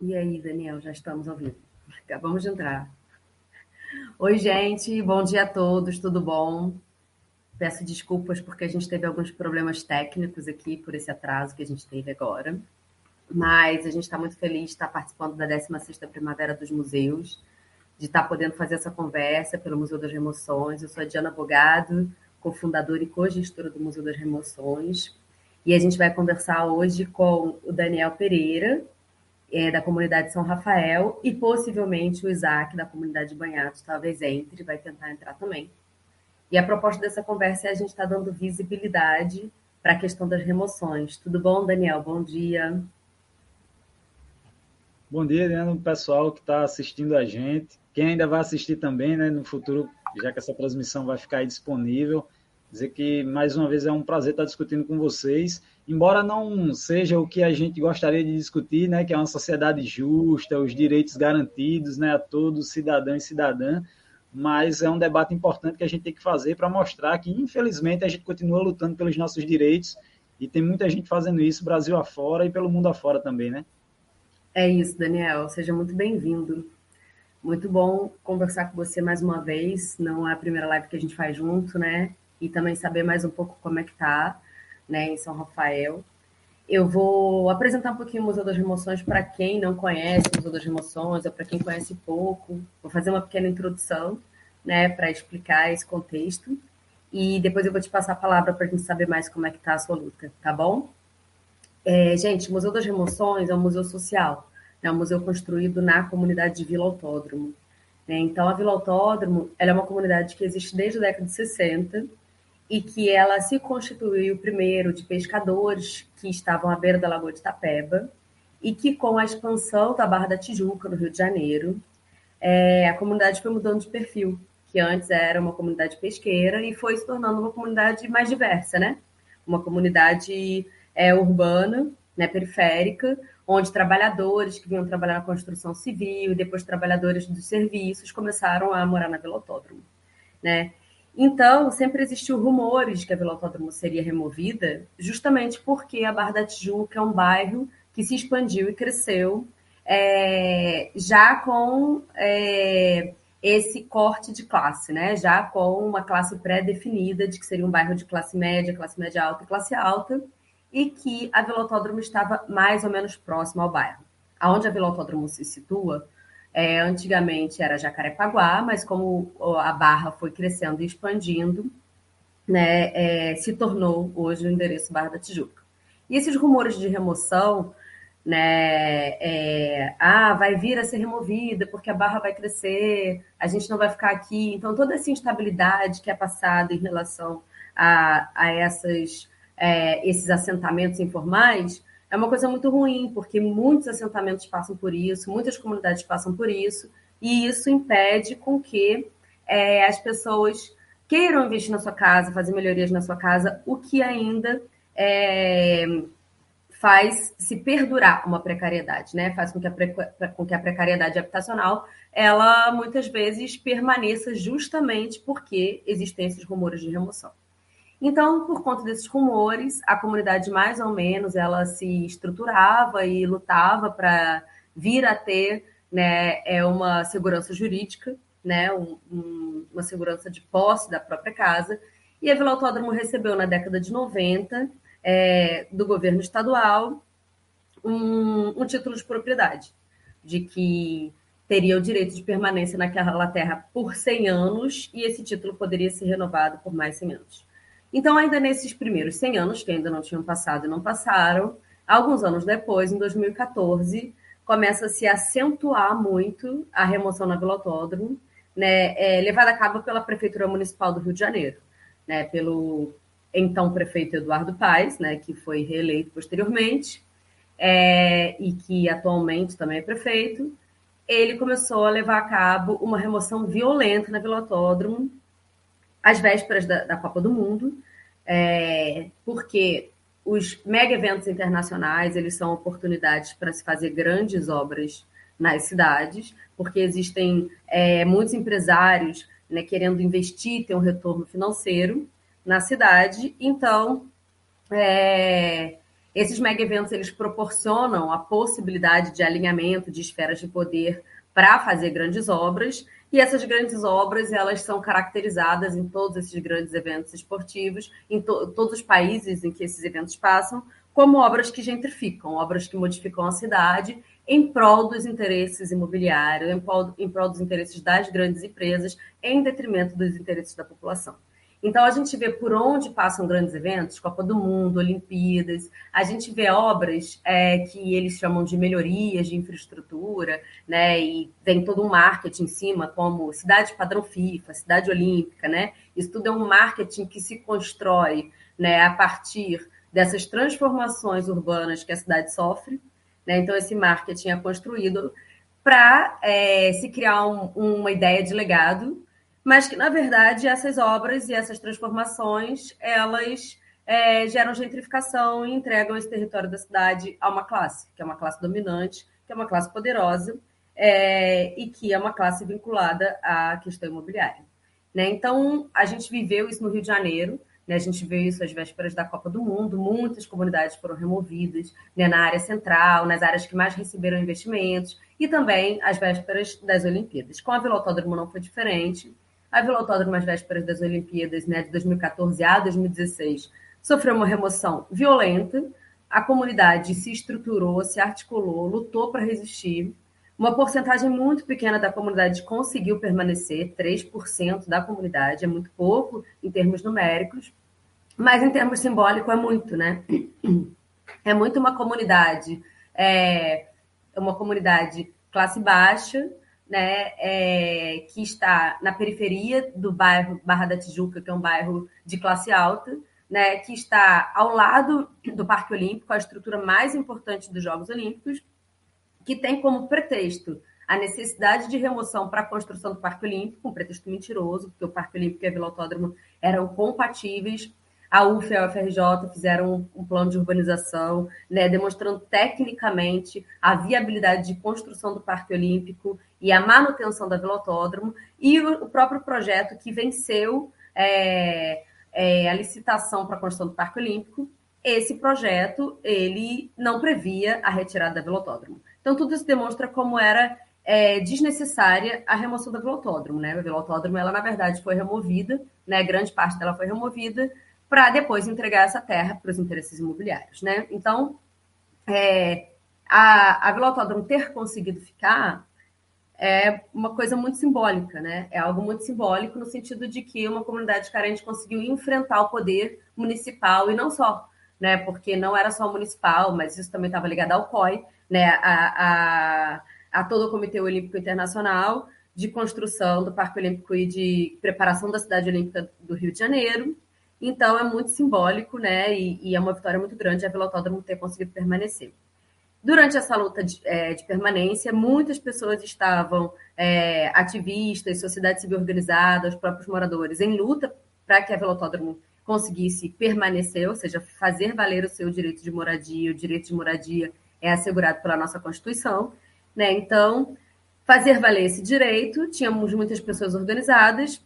E aí, Daniel, já estamos ao vivo. Acabamos de entrar. Oi, gente, bom dia a todos, tudo bom? Peço desculpas porque a gente teve alguns problemas técnicos aqui por esse atraso que a gente teve agora. Mas a gente está muito feliz de estar participando da 16ª Primavera dos Museus, de estar podendo fazer essa conversa pelo Museu das Remoções. Eu sou a Diana Bogado, cofundadora e co-gestora do Museu das Remoções. E a gente vai conversar hoje com o Daniel Pereira, é, da comunidade São Rafael, e possivelmente o Isaac, da comunidade Banhados, talvez entre, vai tentar entrar também. E a proposta dessa conversa é a gente estar tá dando visibilidade para a questão das remoções. Tudo bom, Daniel? Bom dia. Bom dia, Diana, pessoal que está assistindo a gente. Quem ainda vai assistir também, né, no futuro, já que essa transmissão vai ficar disponível. Dizer que, mais uma vez, é um prazer estar discutindo com vocês embora não seja o que a gente gostaria de discutir, né, que é uma sociedade justa, os direitos garantidos, né, a todos, cidadão e cidadã, mas é um debate importante que a gente tem que fazer para mostrar que, infelizmente, a gente continua lutando pelos nossos direitos e tem muita gente fazendo isso Brasil afora e pelo mundo afora também, né? É isso, Daniel. Seja muito bem-vindo. Muito bom conversar com você mais uma vez. Não é a primeira live que a gente faz junto, né? E também saber mais um pouco como é que tá né, em São Rafael. Eu vou apresentar um pouquinho o Museu das Remoções para quem não conhece o Museu das Remoções ou para quem conhece pouco. Vou fazer uma pequena introdução né, para explicar esse contexto. E depois eu vou te passar a palavra para a gente saber mais como é que está a sua luta, tá bom? É, gente, o Museu das Remoções é um museu social, é um museu construído na comunidade de Vila Autódromo. Né? Então, a Vila Autódromo é uma comunidade que existe desde a década de 60 e que ela se constituiu primeiro de pescadores que estavam à beira da Lagoa de Itapeba e que com a expansão da Barra da Tijuca, no Rio de Janeiro, é, a comunidade foi mudando de perfil, que antes era uma comunidade pesqueira e foi se tornando uma comunidade mais diversa, né? Uma comunidade é, urbana, né, periférica, onde trabalhadores que vinham trabalhar na construção civil e depois trabalhadores dos serviços começaram a morar na Vila Autódromo, né? Então, sempre existiu rumores que a Vila Autódromo seria removida, justamente porque a Barra da Tijuca é um bairro que se expandiu e cresceu é, já com é, esse corte de classe, né? Já com uma classe pré-definida de que seria um bairro de classe média, classe média alta e classe alta, e que a Vila Autódromo estava mais ou menos próxima ao bairro. Aonde a Vila Autódromo se situa é, antigamente era Jacarepaguá, mas como a Barra foi crescendo e expandindo, né, é, se tornou hoje o endereço Barra da Tijuca. E esses rumores de remoção, né, é, ah, vai vir a ser removida porque a Barra vai crescer, a gente não vai ficar aqui. Então, toda essa instabilidade que é passada em relação a, a essas, é, esses assentamentos informais é uma coisa muito ruim, porque muitos assentamentos passam por isso, muitas comunidades passam por isso, e isso impede com que é, as pessoas queiram investir na sua casa, fazer melhorias na sua casa, o que ainda é, faz se perdurar uma precariedade, né? Faz com que, a, com que a precariedade habitacional ela muitas vezes permaneça justamente porque existem esses rumores de remoção. Então, por conta desses rumores, a comunidade mais ou menos ela se estruturava e lutava para vir a ter né, é uma segurança jurídica, né, um, um, uma segurança de posse da própria casa. E a Vila Autódromo recebeu na década de 90 é, do governo estadual um, um título de propriedade, de que teria o direito de permanência naquela terra por 100 anos e esse título poderia ser renovado por mais 100 anos. Então, ainda nesses primeiros 100 anos, que ainda não tinham passado e não passaram, alguns anos depois, em 2014, começa a se acentuar muito a remoção na Vila Autódromo, né, é, levada a cabo pela Prefeitura Municipal do Rio de Janeiro, né, pelo então prefeito Eduardo Paes, né, que foi reeleito posteriormente, é, e que atualmente também é prefeito, ele começou a levar a cabo uma remoção violenta na Vila Autódromo, às vésperas da, da Copa do Mundo, é, porque os mega eventos internacionais eles são oportunidades para se fazer grandes obras nas cidades, porque existem é, muitos empresários né, querendo investir, ter um retorno financeiro na cidade. Então, é, Esses mega eventos eles proporcionam a possibilidade de alinhamento de esferas de poder para fazer grandes obras, e essas grandes obras elas são caracterizadas em todos esses grandes eventos esportivos, em to todos os países em que esses eventos passam, como obras que gentrificam, obras que modificam a cidade em prol dos interesses imobiliários, em prol, em prol dos interesses das grandes empresas, em detrimento dos interesses da população. Então, a gente vê por onde passam grandes eventos, Copa do Mundo, Olimpíadas, a gente vê obras é, que eles chamam de melhorias de infraestrutura, né? E tem todo um marketing em cima, como cidade padrão FIFA, cidade olímpica, né? Isso tudo é um marketing que se constrói né, a partir dessas transformações urbanas que a cidade sofre. Né? Então, esse marketing é construído para é, se criar um, uma ideia de legado mas que, na verdade, essas obras e essas transformações, elas é, geram gentrificação e entregam esse território da cidade a uma classe, que é uma classe dominante, que é uma classe poderosa é, e que é uma classe vinculada à questão imobiliária. Né? Então, a gente viveu isso no Rio de Janeiro, né? a gente viu isso às vésperas da Copa do Mundo, muitas comunidades foram removidas né? na área central, nas áreas que mais receberam investimentos, e também às vésperas das Olimpíadas. Com a Vila não foi diferente, a Vila Autódromo, às vésperas das Olimpíadas né, de 2014 a 2016, sofreu uma remoção violenta. A comunidade se estruturou, se articulou, lutou para resistir. Uma porcentagem muito pequena da comunidade conseguiu permanecer, 3% da comunidade, é muito pouco em termos numéricos, mas em termos simbólicos é muito, né? É muito uma comunidade, é uma comunidade classe baixa, né, é, que está na periferia do bairro Barra da Tijuca, que é um bairro de classe alta, né, que está ao lado do Parque Olímpico, a estrutura mais importante dos Jogos Olímpicos, que tem como pretexto a necessidade de remoção para a construção do Parque Olímpico, um pretexto mentiroso, porque o Parque Olímpico e a Vila Autódromo eram compatíveis, a UF e a UFRJ fizeram um plano de urbanização, né, demonstrando tecnicamente a viabilidade de construção do Parque Olímpico e a manutenção da Vila Autódromo, e o próprio projeto que venceu é, é, a licitação para a construção do Parque Olímpico, esse projeto ele não previa a retirada da Vila Autódromo. Então, tudo isso demonstra como era é, desnecessária a remoção da Vila Autódromo. Né? A Vila Autódromo, ela, na verdade, foi removida, né? grande parte dela foi removida, para depois entregar essa terra para os interesses imobiliários. Né? Então, é, a, a Vila Autódromo ter conseguido ficar é uma coisa muito simbólica, né? É algo muito simbólico no sentido de que uma comunidade carente conseguiu enfrentar o poder municipal e não só, né? Porque não era só municipal, mas isso também estava ligado ao COI, né? A, a, a todo o Comitê Olímpico Internacional de construção do Parque Olímpico e de preparação da cidade olímpica do Rio de Janeiro, então é muito simbólico, né? E, e é uma vitória muito grande a Vila Autódromo ter conseguido permanecer. Durante essa luta de, é, de permanência, muitas pessoas estavam, é, ativistas, sociedade civil organizada, os próprios moradores, em luta para que a Vila Autódromo conseguisse permanecer, ou seja, fazer valer o seu direito de moradia. O direito de moradia é assegurado pela nossa Constituição. Né? Então, fazer valer esse direito, tínhamos muitas pessoas organizadas,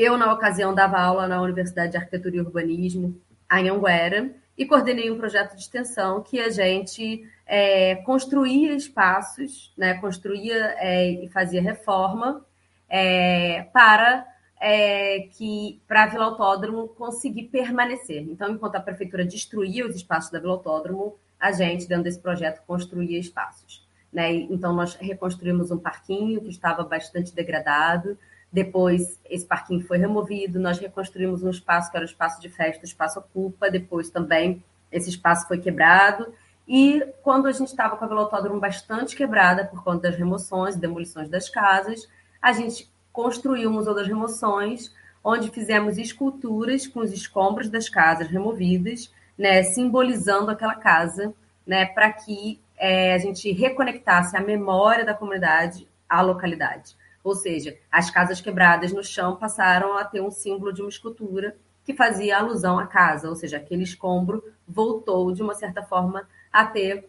eu, na ocasião, dava aula na Universidade de Arquitetura e Urbanismo, em Anguera, e coordenei um projeto de extensão que a gente é, construía espaços, né, construía é, e fazia reforma é, para é, que para a Vila Autódromo conseguir permanecer. Então, enquanto a prefeitura destruía os espaços da Vila Autódromo, a gente, dentro desse projeto, construía espaços. Né? Então, nós reconstruímos um parquinho que estava bastante degradado, depois, esse parquinho foi removido, nós reconstruímos um espaço que era o espaço de festa, o espaço ocupa. Depois também esse espaço foi quebrado. E quando a gente estava com a Vila Autódromo bastante quebrada por conta das remoções e demolições das casas, a gente construiu o Museu das Remoções, onde fizemos esculturas com os escombros das casas removidas, né, simbolizando aquela casa, né, para que é, a gente reconectasse a memória da comunidade à localidade. Ou seja, as casas quebradas no chão passaram a ter um símbolo de uma escultura que fazia alusão à casa, ou seja, aquele escombro voltou de uma certa forma a ter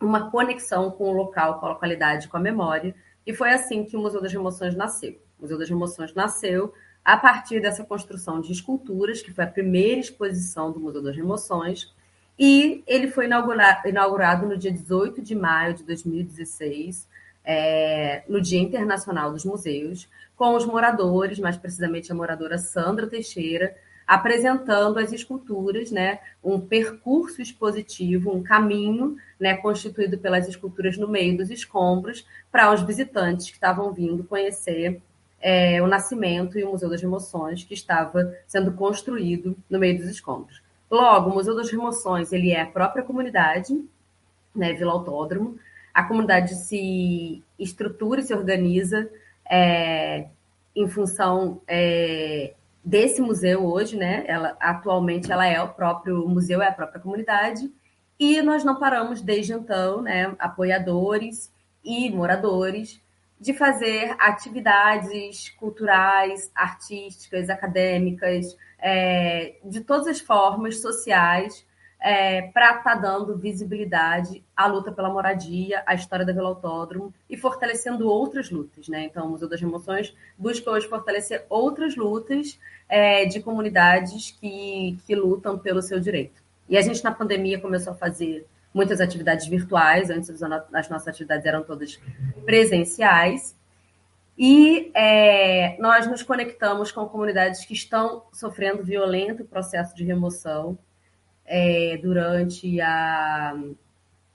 uma conexão com o local, com a localidade, com a memória. E foi assim que o Museu das Emoções nasceu. O Museu das Emoções nasceu a partir dessa construção de esculturas, que foi a primeira exposição do Museu das Emoções, E ele foi inaugurado no dia 18 de maio de 2016, é, no Dia Internacional dos Museus, com os moradores, mais precisamente a moradora Sandra Teixeira, apresentando as esculturas, né, um percurso expositivo, um caminho, né, constituído pelas esculturas no meio dos escombros, para os visitantes que estavam vindo conhecer é, o nascimento e o Museu das Remoções, que estava sendo construído no meio dos escombros. Logo, o Museu das Remoções ele é a própria comunidade, né, Vila Autódromo. A comunidade se estrutura e se organiza é, em função é, desse museu hoje, né? Ela atualmente ela é o próprio museu, é a própria comunidade. E nós não paramos desde então, né, apoiadores e moradores, de fazer atividades culturais, artísticas, acadêmicas, é, de todas as formas sociais, é, para estar tá dando visibilidade à luta pela moradia, à história da Vila Autódromo e fortalecendo outras lutas. Né? Então, o Museu das Emoções busca hoje fortalecer outras lutas é, de comunidades que, que lutam pelo seu direito. E a gente, na pandemia, começou a fazer muitas atividades virtuais, antes as nossas atividades eram todas presenciais. E é, nós nos conectamos com comunidades que estão sofrendo violento processo de remoção, é, durante, a,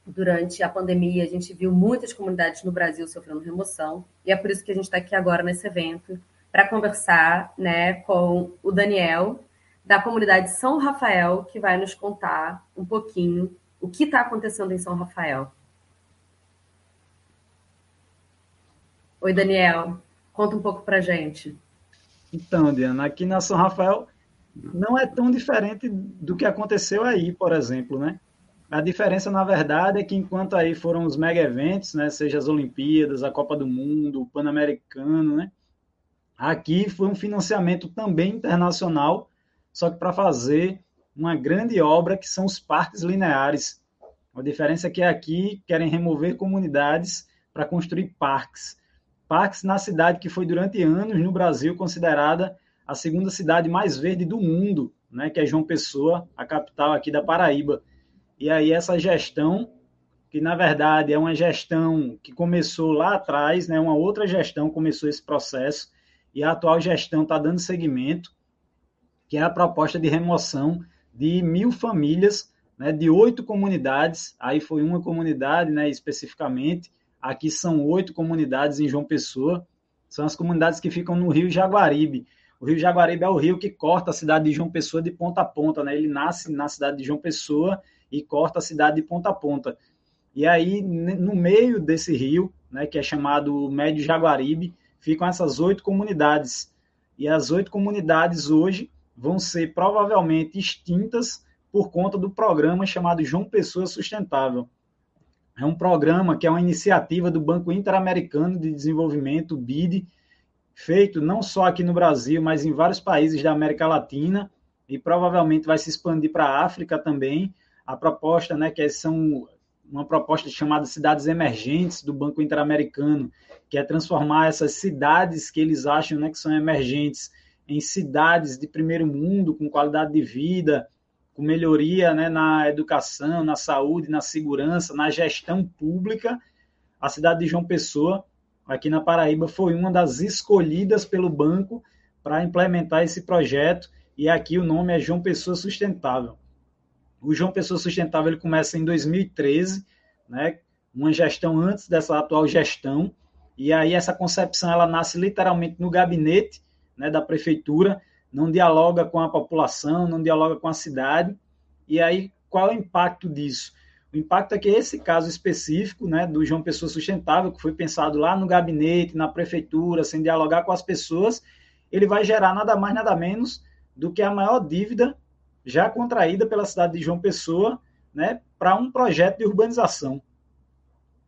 durante a pandemia, a gente viu muitas comunidades no Brasil sofrendo remoção, e é por isso que a gente está aqui agora nesse evento, para conversar né, com o Daniel, da comunidade São Rafael, que vai nos contar um pouquinho o que está acontecendo em São Rafael. Oi, Daniel, conta um pouco para gente. Então, Diana, aqui na São Rafael não é tão diferente do que aconteceu aí, por exemplo, né? A diferença, na verdade, é que enquanto aí foram os mega eventos, né, seja as Olimpíadas, a Copa do Mundo, o Pan-Americano, né, aqui foi um financiamento também internacional, só que para fazer uma grande obra que são os parques lineares. A diferença é que aqui querem remover comunidades para construir parques. Parques na cidade que foi durante anos no Brasil considerada a segunda cidade mais verde do mundo, né, que é João Pessoa, a capital aqui da Paraíba. E aí essa gestão, que na verdade é uma gestão que começou lá atrás, né, uma outra gestão começou esse processo, e a atual gestão está dando seguimento, que é a proposta de remoção de mil famílias, né, de oito comunidades, aí foi uma comunidade né, especificamente, aqui são oito comunidades em João Pessoa, são as comunidades que ficam no Rio Jaguaribe, o Rio Jaguaribe é o rio que corta a cidade de João Pessoa de ponta a ponta, né? Ele nasce na cidade de João Pessoa e corta a cidade de ponta a ponta. E aí, no meio desse rio, né, que é chamado Médio Jaguaribe, ficam essas oito comunidades. E as oito comunidades hoje vão ser provavelmente extintas por conta do programa chamado João Pessoa Sustentável. É um programa que é uma iniciativa do Banco Interamericano de Desenvolvimento, BID, feito não só aqui no Brasil, mas em vários países da América Latina e provavelmente vai se expandir para a África também. A proposta, né, que é, são uma proposta chamada cidades emergentes do Banco Interamericano, que é transformar essas cidades que eles acham, né, que são emergentes em cidades de primeiro mundo com qualidade de vida, com melhoria, né, na educação, na saúde, na segurança, na gestão pública. A cidade de João Pessoa aqui na Paraíba foi uma das escolhidas pelo banco para implementar esse projeto e aqui o nome é João Pessoa Sustentável. O João Pessoa Sustentável ele começa em 2013, né, uma gestão antes dessa atual gestão, e aí essa concepção ela nasce literalmente no gabinete né, da prefeitura, não dialoga com a população, não dialoga com a cidade, e aí qual é o impacto disso? O impacto é que esse caso específico, né, do João Pessoa Sustentável, que foi pensado lá no gabinete, na prefeitura, sem dialogar com as pessoas, ele vai gerar nada mais, nada menos do que a maior dívida já contraída pela cidade de João Pessoa, né, para um projeto de urbanização.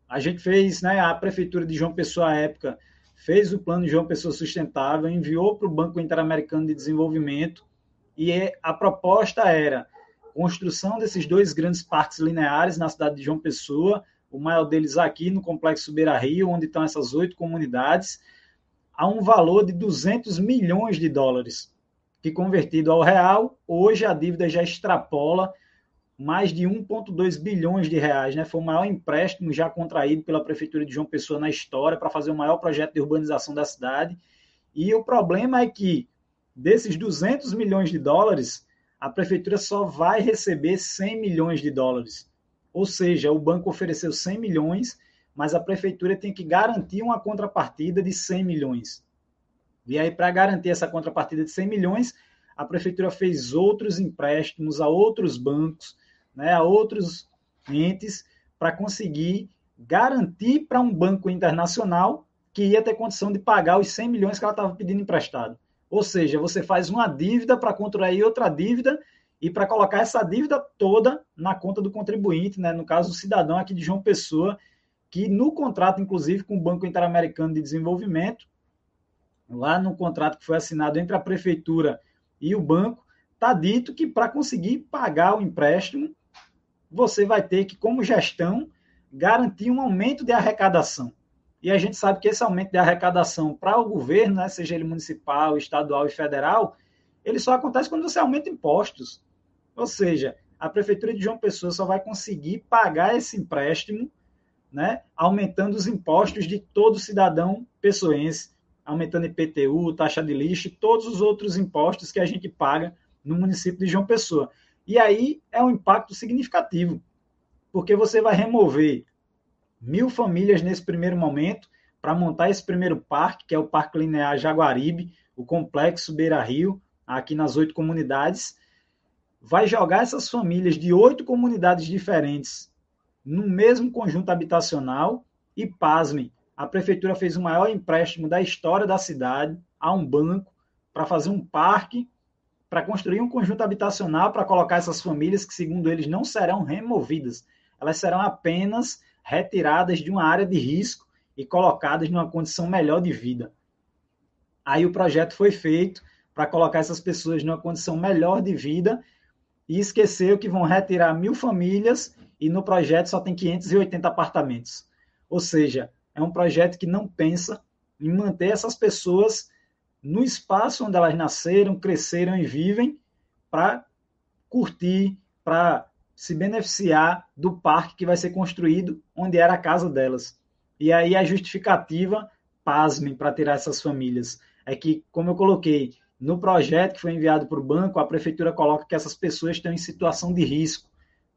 A gente fez, né, a prefeitura de João Pessoa à época fez o plano de João Pessoa Sustentável, enviou para o Banco Interamericano de Desenvolvimento e a proposta era construção desses dois grandes parques lineares na cidade de João Pessoa, o maior deles aqui no Complexo Beira Rio, onde estão essas oito comunidades, a um valor de 200 milhões de dólares, que convertido ao real, hoje a dívida já extrapola mais de 1,2 bilhões de reais, né? Foi o maior empréstimo já contraído pela Prefeitura de João Pessoa na história para fazer o maior projeto de urbanização da cidade. E o problema é que desses 200 milhões de dólares, a Prefeitura só vai receber 100 milhões de dólares. Ou seja, o banco ofereceu 100 milhões, mas a Prefeitura tem que garantir uma contrapartida de 100 milhões. E aí, para garantir essa contrapartida de 100 milhões, a Prefeitura fez outros empréstimos a outros bancos, né, a outros entes para conseguir garantir para um banco internacional que ia ter condição de pagar os 100 milhões que ela estava pedindo emprestado. Ou seja, você faz uma dívida para contrair outra dívida e para colocar essa dívida toda na conta do contribuinte, né? no caso, o cidadão aqui de João Pessoa, que no contrato, inclusive, com o Banco Interamericano de Desenvolvimento, lá no contrato que foi assinado entre a prefeitura e o banco, está dito que para conseguir pagar o empréstimo, você vai ter que, como gestão, garantir um aumento de arrecadação. E a gente sabe que esse aumento de arrecadação para o governo, né, seja ele municipal, estadual e federal, ele só acontece quando você aumenta impostos. Ou seja, a prefeitura de João Pessoa só vai conseguir pagar esse empréstimo, né, aumentando os impostos de todo cidadão pessoense, aumentando IPTU, taxa de lixo todos os outros impostos que a gente paga no município de João Pessoa. E aí é um impacto significativo, porque você vai remover mil famílias nesse primeiro momento para montar esse primeiro parque, que é o Parque Linear Jaguaribe, o Complexo Beira Rio, aqui nas oito comunidades. Vai jogar essas famílias de oito comunidades diferentes no mesmo conjunto habitacional e, pasmem, a prefeitura fez o maior empréstimo da história da cidade a um banco para fazer um parque para construir um conjunto habitacional para colocar essas famílias que, segundo eles, não serão removidas. Elas serão apenas retiradas de uma área de risco e colocadas numa condição melhor de vida. Aí o projeto foi feito para colocar essas pessoas numa condição melhor de vida e esqueceu que vão retirar mil famílias e no projeto só tem 580 apartamentos. Ou seja, é um projeto que não pensa em manter essas pessoas no espaço onde elas nasceram, cresceram e vivem, para curtir, para se beneficiar do parque que vai ser construído onde era a casa delas. E aí a justificativa, pasmem, para tirar essas famílias, é que, como eu coloquei, no projeto que foi enviado para o banco, a prefeitura coloca que essas pessoas estão em situação de risco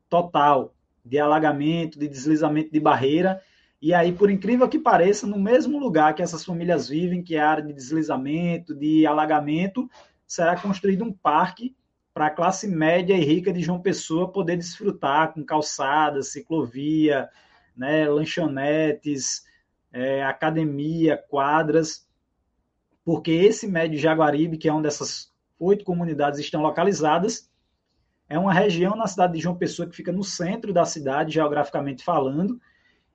total, de alagamento, de deslizamento de barreira, e aí, por incrível que pareça, no mesmo lugar que essas famílias vivem, que é a área de deslizamento, de alagamento, será construído um parque para a classe média e rica de João Pessoa poder desfrutar com calçadas, ciclovia, né, lanchonetes, é, academia, quadras, porque esse médio Jaguaribe, que é onde essas oito comunidades estão localizadas, é uma região na cidade de João Pessoa que fica no centro da cidade, geograficamente falando,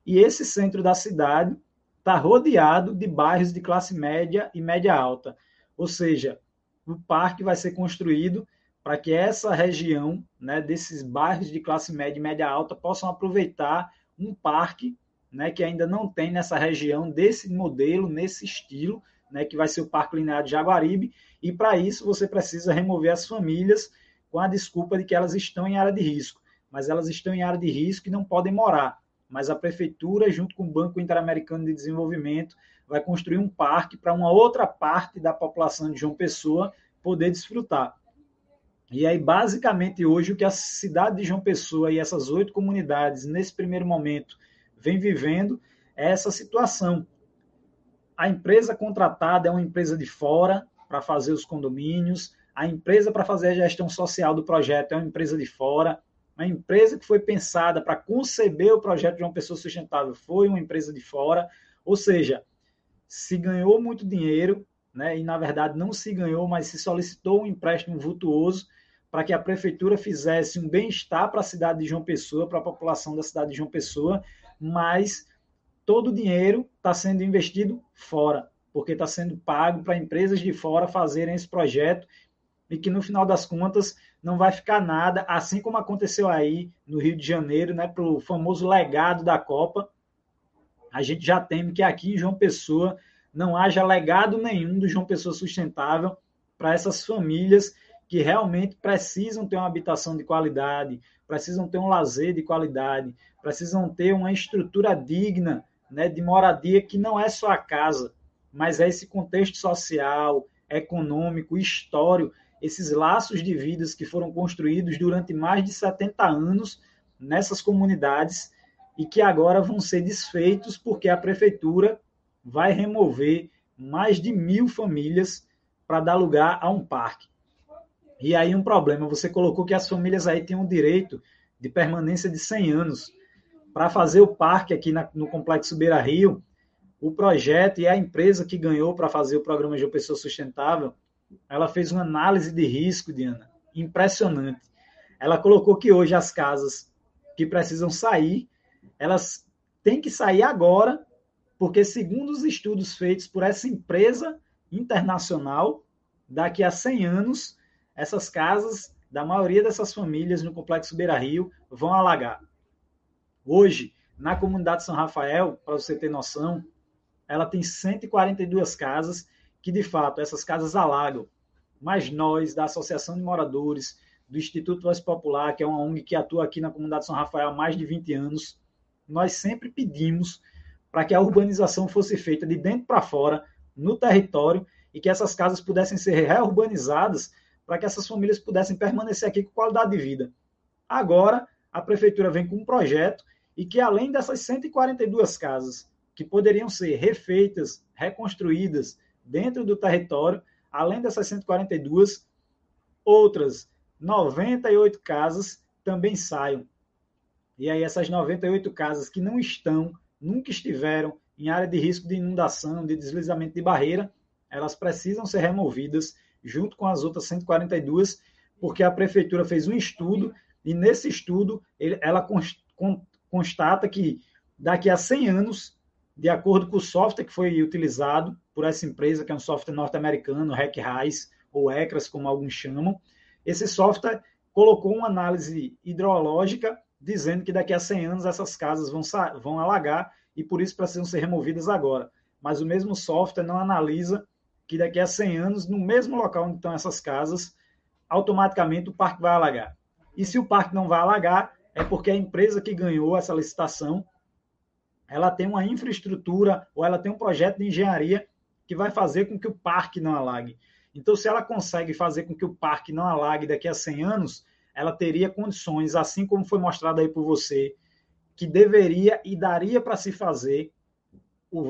e esse centro da cidade está rodeado de bairros de classe média e média alta. Ou seja, o parque vai ser construído para que essa região, né, desses bairros de classe média e média alta, possam aproveitar um parque né, que ainda não tem nessa região, desse modelo, nesse estilo, né, que vai ser o Parque Linear de Jaguaribe. E para isso você precisa remover as famílias com a desculpa de que elas estão em área de risco. Mas elas estão em área de risco e não podem morar mas a prefeitura, junto com o Banco Interamericano de Desenvolvimento, vai construir um parque para uma outra parte da população de João Pessoa poder desfrutar. E aí, basicamente, hoje, o que a cidade de João Pessoa e essas oito comunidades, nesse primeiro momento, vem vivendo é essa situação. A empresa contratada é uma empresa de fora para fazer os condomínios, a empresa para fazer a gestão social do projeto é uma empresa de fora, uma empresa que foi pensada para conceber o projeto de uma pessoa sustentável foi uma empresa de fora, ou seja, se ganhou muito dinheiro, né, e na verdade não se ganhou, mas se solicitou um empréstimo vultuoso para que a prefeitura fizesse um bem-estar para a cidade de João Pessoa, para a população da cidade de João Pessoa, mas todo o dinheiro está sendo investido fora, porque está sendo pago para empresas de fora fazerem esse projeto e que no final das contas não vai ficar nada, assim como aconteceu aí no Rio de Janeiro, né, para o famoso legado da Copa. A gente já teme que aqui em João Pessoa não haja legado nenhum do João Pessoa Sustentável para essas famílias que realmente precisam ter uma habitação de qualidade, precisam ter um lazer de qualidade, precisam ter uma estrutura digna né, de moradia que não é só a casa, mas é esse contexto social, econômico, histórico, esses laços de vidas que foram construídos durante mais de 70 anos nessas comunidades e que agora vão ser desfeitos porque a prefeitura vai remover mais de mil famílias para dar lugar a um parque. E aí um problema, você colocou que as famílias aí têm um direito de permanência de 100 anos. Para fazer o parque aqui na, no Complexo Beira Rio, o projeto e a empresa que ganhou para fazer o programa de Pessoa Sustentável, ela fez uma análise de risco, Diana, impressionante. Ela colocou que hoje as casas que precisam sair, elas têm que sair agora, porque segundo os estudos feitos por essa empresa internacional, daqui a 100 anos, essas casas da maioria dessas famílias no Complexo Beira Rio vão alagar. Hoje, na comunidade São Rafael, para você ter noção, ela tem 142 casas que, de fato, essas casas alagam. Mas nós, da Associação de Moradores, do Instituto Voz Popular, que é uma ONG que atua aqui na comunidade São Rafael há mais de 20 anos, nós sempre pedimos para que a urbanização fosse feita de dentro para fora, no território, e que essas casas pudessem ser reurbanizadas para que essas famílias pudessem permanecer aqui com qualidade de vida. Agora, a prefeitura vem com um projeto e que, além dessas 142 casas que poderiam ser refeitas, reconstruídas dentro do território, além dessas 142, outras 98 casas também saiam. E aí, essas 98 casas que não estão, nunca estiveram em área de risco de inundação, de deslizamento de barreira, elas precisam ser removidas junto com as outras 142, porque a prefeitura fez um estudo e nesse estudo ela constata que daqui a 100 anos, de acordo com o software que foi utilizado por essa empresa, que é um software norte-americano, RecRais, ou ECRAS, como alguns chamam, esse software colocou uma análise hidrológica dizendo que daqui a 100 anos essas casas vão, vão alagar e por isso precisam ser removidas agora. Mas o mesmo software não analisa que daqui a 100 anos, no mesmo local onde estão essas casas, automaticamente o parque vai alagar. E se o parque não vai alagar, é porque a empresa que ganhou essa licitação, ela tem uma infraestrutura ou ela tem um projeto de engenharia que vai fazer com que o parque não alague. Então, se ela consegue fazer com que o parque não alague daqui a 100 anos, ela teria condições, assim como foi mostrado aí por você, que deveria e daria para se fazer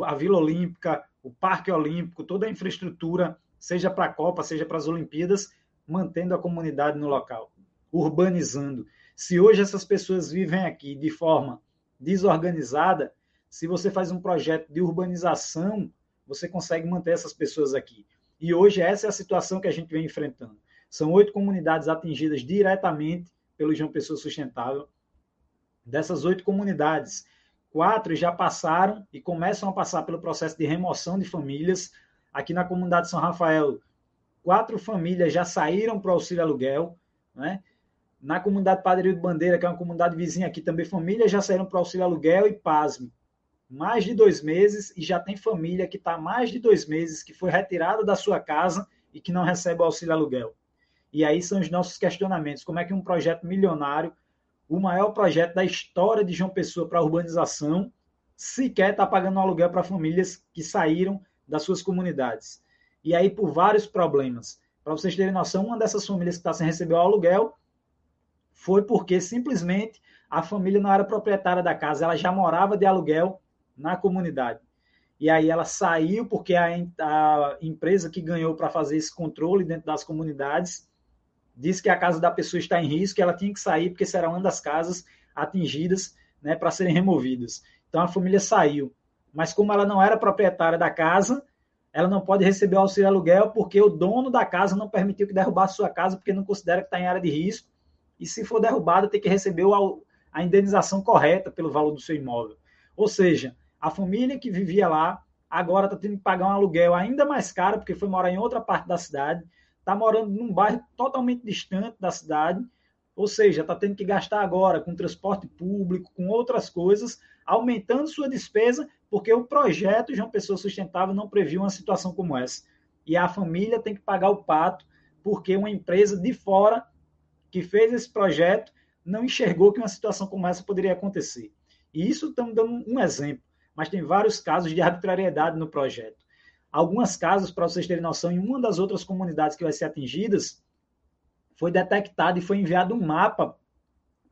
a Vila Olímpica, o Parque Olímpico, toda a infraestrutura, seja para a Copa, seja para as Olimpíadas, mantendo a comunidade no local, urbanizando. Se hoje essas pessoas vivem aqui de forma desorganizada, se você faz um projeto de urbanização, você consegue manter essas pessoas aqui. E hoje essa é a situação que a gente vem enfrentando. São oito comunidades atingidas diretamente pelo João Pessoa Sustentável. Dessas oito comunidades, Quatro já passaram e começam a passar pelo processo de remoção de famílias. Aqui na comunidade São Rafael, quatro famílias já saíram para o auxílio aluguel. Né? Na comunidade Padre de Bandeira, que é uma comunidade vizinha aqui, também famílias já saíram para o auxílio aluguel e pasme. Mais de dois meses e já tem família que está mais de dois meses, que foi retirada da sua casa e que não recebe o auxílio aluguel. E aí são os nossos questionamentos. Como é que um projeto milionário o maior projeto da história de João Pessoa para urbanização, sequer está pagando aluguel para famílias que saíram das suas comunidades. E aí, por vários problemas. Para vocês terem noção, uma dessas famílias que está sem receber o aluguel foi porque simplesmente a família não era proprietária da casa, ela já morava de aluguel na comunidade. E aí ela saiu porque a, a empresa que ganhou para fazer esse controle dentro das comunidades disse que a casa da pessoa está em risco, ela tinha que sair porque será uma das casas atingidas né, para serem removidas. Então a família saiu. Mas como ela não era proprietária da casa, ela não pode receber o auxílio aluguel porque o dono da casa não permitiu que derrubasse sua casa porque não considera que está em área de risco. E se for derrubada, tem que receber a indenização correta pelo valor do seu imóvel. Ou seja, a família que vivia lá agora está tendo que pagar um aluguel ainda mais caro porque foi morar em outra parte da cidade está morando num bairro totalmente distante da cidade, ou seja, está tendo que gastar agora com transporte público, com outras coisas, aumentando sua despesa, porque o projeto João Pessoa Sustentável não previu uma situação como essa. E a família tem que pagar o pato porque uma empresa de fora que fez esse projeto não enxergou que uma situação como essa poderia acontecer. E isso estamos dando um exemplo, mas tem vários casos de arbitrariedade no projeto. Alguns casos, para vocês terem noção, em uma das outras comunidades que vai ser atingidas, foi detectado e foi enviado um mapa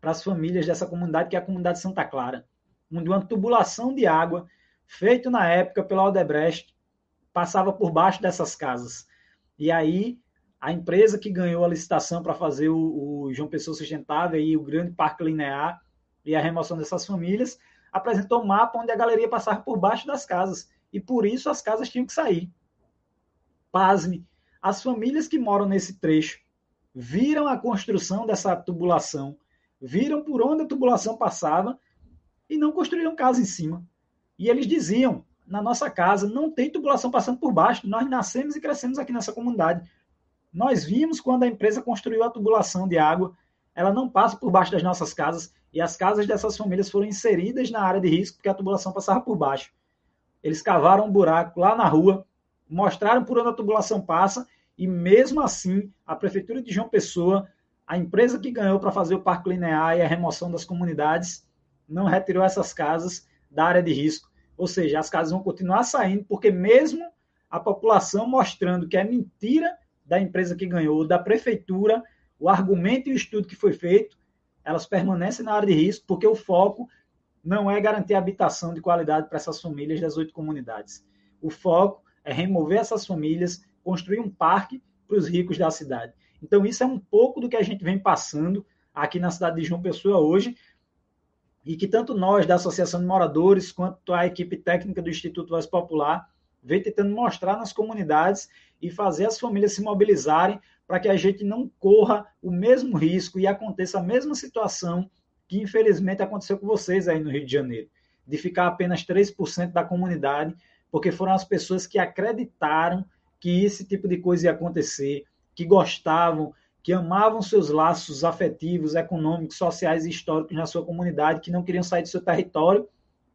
para as famílias dessa comunidade, que é a comunidade Santa Clara, onde uma tubulação de água, feito na época pela Odebrecht, passava por baixo dessas casas. E aí, a empresa que ganhou a licitação para fazer o, o João Pessoa Sustentável e o grande parque linear e a remoção dessas famílias, apresentou um mapa onde a galeria passava por baixo das casas. E por isso as casas tinham que sair. Pasme, as famílias que moram nesse trecho viram a construção dessa tubulação, viram por onde a tubulação passava e não construíram casa em cima. E eles diziam: na nossa casa não tem tubulação passando por baixo, nós nascemos e crescemos aqui nessa comunidade. Nós vimos quando a empresa construiu a tubulação de água, ela não passa por baixo das nossas casas e as casas dessas famílias foram inseridas na área de risco porque a tubulação passava por baixo. Eles cavaram um buraco lá na rua, mostraram por onde a tubulação passa e mesmo assim a prefeitura de João Pessoa, a empresa que ganhou para fazer o parque linear e a remoção das comunidades, não retirou essas casas da área de risco. Ou seja, as casas vão continuar saindo, porque mesmo a população mostrando que é mentira da empresa que ganhou, da prefeitura, o argumento e o estudo que foi feito, elas permanecem na área de risco, porque o foco não é garantir habitação de qualidade para essas famílias das oito comunidades. O foco é remover essas famílias, construir um parque para os ricos da cidade. Então, isso é um pouco do que a gente vem passando aqui na cidade de João Pessoa hoje, e que tanto nós, da Associação de Moradores, quanto a equipe técnica do Instituto Voz Popular, vem tentando mostrar nas comunidades e fazer as famílias se mobilizarem para que a gente não corra o mesmo risco e aconteça a mesma situação que infelizmente aconteceu com vocês aí no Rio de Janeiro, de ficar apenas 3% da comunidade, porque foram as pessoas que acreditaram que esse tipo de coisa ia acontecer, que gostavam, que amavam seus laços afetivos, econômicos, sociais e históricos na sua comunidade, que não queriam sair do seu território,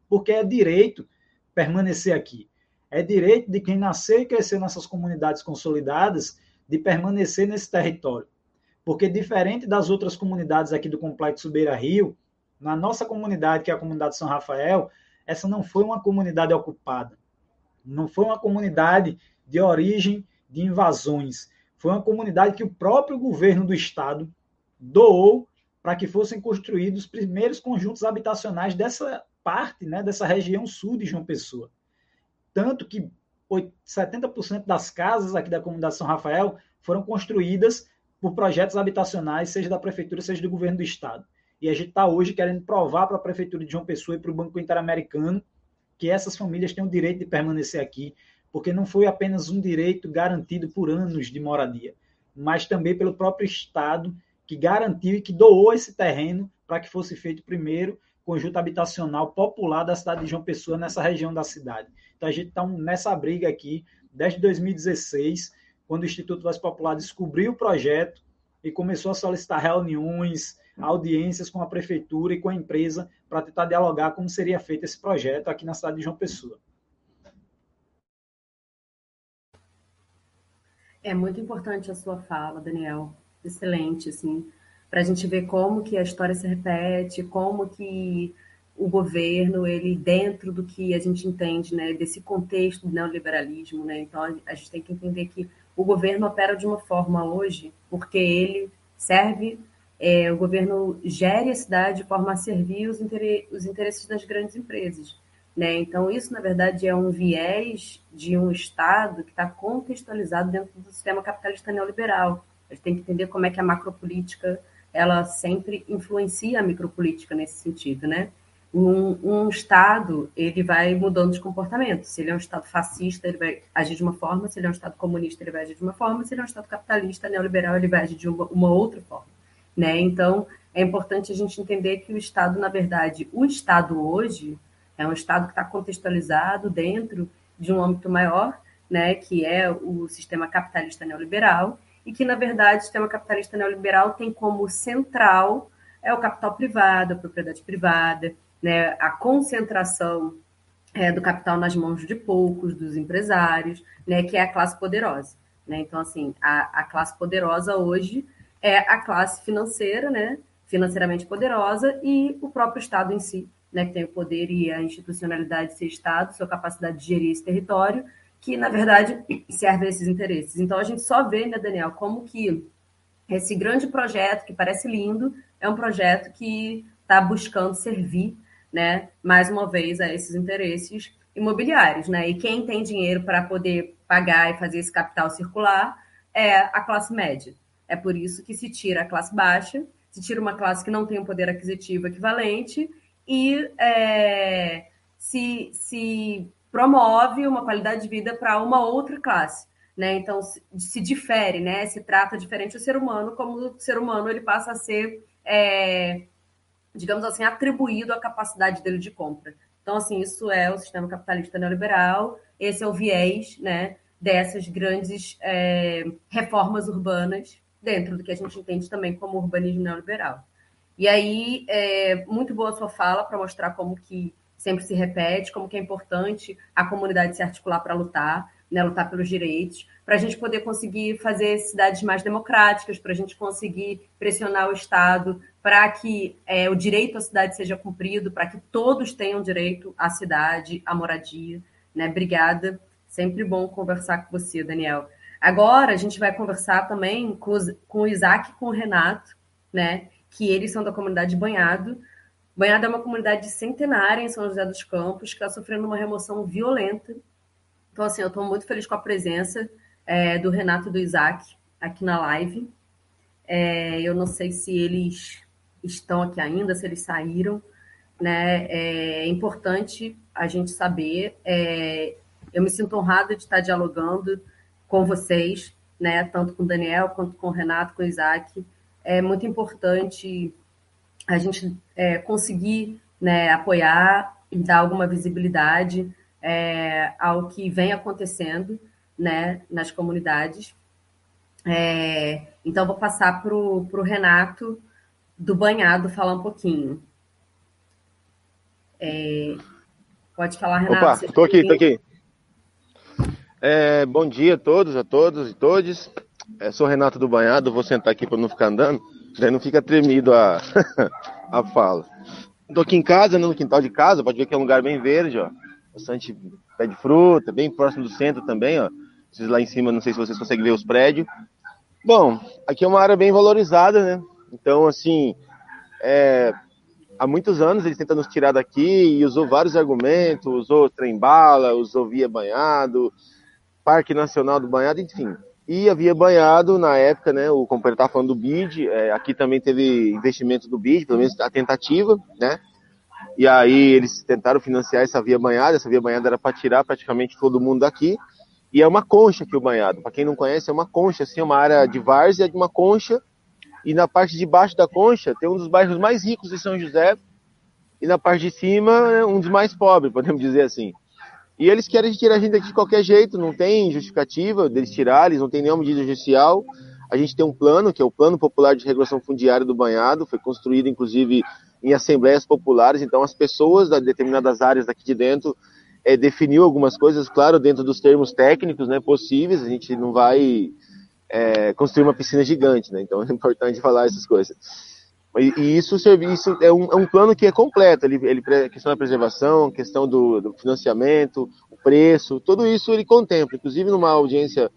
porque é direito permanecer aqui. É direito de quem nasceu e cresceu nessas comunidades consolidadas de permanecer nesse território. Porque, diferente das outras comunidades aqui do Complexo Beira Rio, na nossa comunidade, que é a comunidade São Rafael, essa não foi uma comunidade ocupada. Não foi uma comunidade de origem de invasões foi uma comunidade que o próprio governo do estado doou para que fossem construídos os primeiros conjuntos habitacionais dessa parte, né, dessa região sul de João Pessoa. Tanto que 70% das casas aqui da comunidade São Rafael foram construídas por projetos habitacionais, seja da prefeitura, seja do governo do estado. E a gente está hoje querendo provar para a prefeitura de João Pessoa e para o Banco Interamericano que essas famílias têm o direito de permanecer aqui, porque não foi apenas um direito garantido por anos de moradia, mas também pelo próprio Estado, que garantiu e que doou esse terreno para que fosse feito primeiro conjunto habitacional popular da cidade de João Pessoa, nessa região da cidade. Então a gente está nessa briga aqui desde 2016, quando o Instituto Voz Popular descobriu o projeto e começou a solicitar reuniões, audiências com a prefeitura e com a empresa para tentar dialogar como seria feito esse projeto aqui na cidade de João Pessoa. É muito importante a sua fala, Daniel. Excelente, assim, para a gente ver como que a história se repete, como que o governo, ele dentro do que a gente entende, né, desse contexto do neoliberalismo, né, então a gente tem que entender que o governo opera de uma forma hoje porque ele serve, é, o governo gere a cidade de forma a servir os, os interesses das grandes empresas. Né? Então, isso, na verdade, é um viés de um Estado que está contextualizado dentro do sistema capitalista neoliberal. A gente tem que entender como é que a macropolítica ela sempre influencia a micropolítica nesse sentido, né? Um, um, Estado ele vai mudando de comportamento. Se ele é um Estado fascista, ele vai agir de uma forma. Se ele é um Estado comunista, ele vai agir de uma forma. Se ele é um Estado capitalista, neoliberal, ele vai agir de uma, uma outra forma. Né? Então, é importante a gente entender que o Estado, na verdade, o Estado hoje, é um Estado que está contextualizado dentro de um âmbito maior, né, que é o sistema capitalista neoliberal, e que, na verdade, o sistema capitalista neoliberal tem como central é o capital privado, a propriedade privada, né, a concentração é, do capital nas mãos de poucos, dos empresários, né, que é a classe poderosa. Né? Então, assim, a, a classe poderosa hoje é a classe financeira, né? financeiramente poderosa, e o próprio Estado em si, né? que tem o poder e a institucionalidade de ser Estado, sua capacidade de gerir esse território, que, na verdade, serve a esses interesses. Então, a gente só vê, né, Daniel, como que esse grande projeto, que parece lindo, é um projeto que está buscando servir, né, mais uma vez, a esses interesses imobiliários. Né? E quem tem dinheiro para poder pagar e fazer esse capital circular é a classe média. É por isso que se tira a classe baixa, se tira uma classe que não tem um poder aquisitivo equivalente e é, se, se promove uma qualidade de vida para uma outra classe. Né? Então, se, se, difere, né? se trata diferente o ser humano, como o ser humano ele passa a ser, é, digamos assim, atribuído à capacidade dele de compra. Então, assim, isso é o sistema capitalista neoliberal, esse é o viés né, dessas grandes é, reformas urbanas dentro do que a gente entende também como urbanismo neoliberal. E aí, é muito boa a sua fala para mostrar como que sempre se repete, como que é importante a comunidade se articular para lutar, né, lutar pelos direitos, para a gente poder conseguir fazer cidades mais democráticas, para a gente conseguir pressionar o Estado para que é, o direito à cidade seja cumprido, para que todos tenham direito à cidade, à moradia. Né? Obrigada. Sempre bom conversar com você, Daniel. Agora a gente vai conversar também com, com o Isaac e com o Renato, né? que eles são da comunidade Banhado, Banhada é uma comunidade centenária em São José dos Campos, que está sofrendo uma remoção violenta. Então, assim, eu estou muito feliz com a presença é, do Renato e do Isaac aqui na live. É, eu não sei se eles estão aqui ainda, se eles saíram. Né? É importante a gente saber. É, eu me sinto honrada de estar dialogando com vocês, né? tanto com o Daniel quanto com o Renato, com o Isaac. É muito importante a gente é, conseguir né, apoiar e dar alguma visibilidade é, ao que vem acontecendo né, nas comunidades. É, então, vou passar para o Renato do Banhado falar um pouquinho. É, pode falar, Renato. Opa, estou aqui, estou aqui. É, bom dia a todos, a todos e todes. É, sou Renato do Banhado, vou sentar aqui para não ficar andando. Daí não fica tremido a, a fala. Estou aqui em casa, né, no quintal de casa, pode ver que é um lugar bem verde, ó. Bastante pé de fruta, bem próximo do centro também, ó. Vocês lá em cima, não sei se vocês conseguem ver os prédios. Bom, aqui é uma área bem valorizada, né? Então, assim, é, há muitos anos eles tentam nos tirar daqui e usou vários argumentos, usou trem-bala, usou via banhado, Parque Nacional do Banhado, enfim e havia banhado na época, né? O companheiro estava falando do BID, é, aqui também teve investimento do BID, pelo menos a tentativa, né? E aí eles tentaram financiar essa via banhada, essa via banhada era para tirar praticamente todo mundo daqui. E é uma concha aqui o banhado. Para quem não conhece, é uma concha, assim, uma área de várzea de uma concha. E na parte de baixo da concha tem um dos bairros mais ricos de São José. E na parte de cima, um dos mais pobres, podemos dizer assim. E eles querem tirar a gente daqui de qualquer jeito, não tem justificativa deles tirar, eles não tem nenhuma medida judicial. A gente tem um plano, que é o Plano Popular de Regulação Fundiária do Banhado, foi construído inclusive em assembleias populares, então as pessoas de determinadas áreas daqui de dentro é, definiu algumas coisas, claro, dentro dos termos técnicos né, possíveis, a gente não vai é, construir uma piscina gigante, né? então é importante falar essas coisas. E, e isso, isso é, um, é um plano que é completo. Ele, ele questão da preservação, questão do, do financiamento, o preço, tudo isso ele contempla. Inclusive numa audiência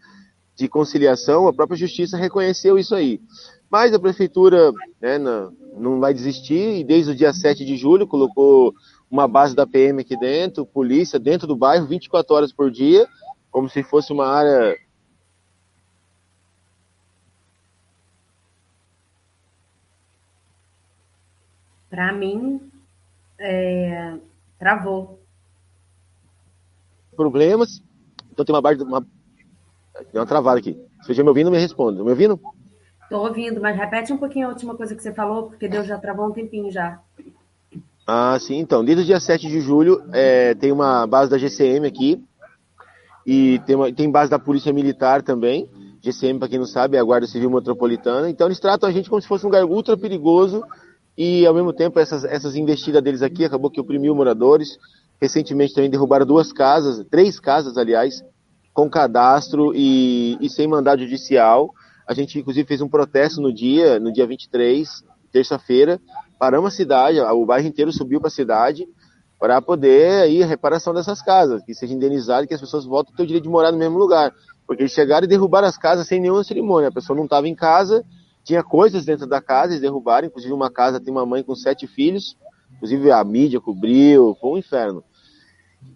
de conciliação, a própria justiça reconheceu isso aí. Mas a prefeitura né, não, não vai desistir e desde o dia 7 de julho colocou uma base da PM aqui dentro, polícia dentro do bairro, 24 horas por dia, como se fosse uma área Para mim, é, travou. Problemas. Então tem uma barra. Uma... Uma travada aqui. Se você me ouvindo, me responda. Tá me ouvindo? Estou ouvindo, mas repete um pouquinho a última coisa que você falou, porque Deus já travou um tempinho já. Ah, sim, então. Desde o dia 7 de julho, é, tem uma base da GCM aqui. E tem, uma, tem base da Polícia Militar também. GCM, para quem não sabe, é a Guarda Civil Metropolitana. Então eles tratam a gente como se fosse um lugar ultra perigoso e ao mesmo tempo essas, essas investidas deles aqui acabou que oprimiu moradores. Recentemente também derrubaram duas casas, três casas, aliás, com cadastro e, e sem mandado judicial. A gente, inclusive, fez um protesto no dia, no dia 23, terça-feira, paramos a cidade, o bairro inteiro subiu para a cidade para poder aí a reparação dessas casas, que seja indenizado, que as pessoas voltem a ter o direito de morar no mesmo lugar. Porque eles chegaram e derrubaram as casas sem nenhuma cerimônia. A pessoa não estava em casa, tinha coisas dentro da casa, eles derrubaram, inclusive uma casa tem uma mãe com sete filhos, inclusive a mídia cobriu, foi um inferno.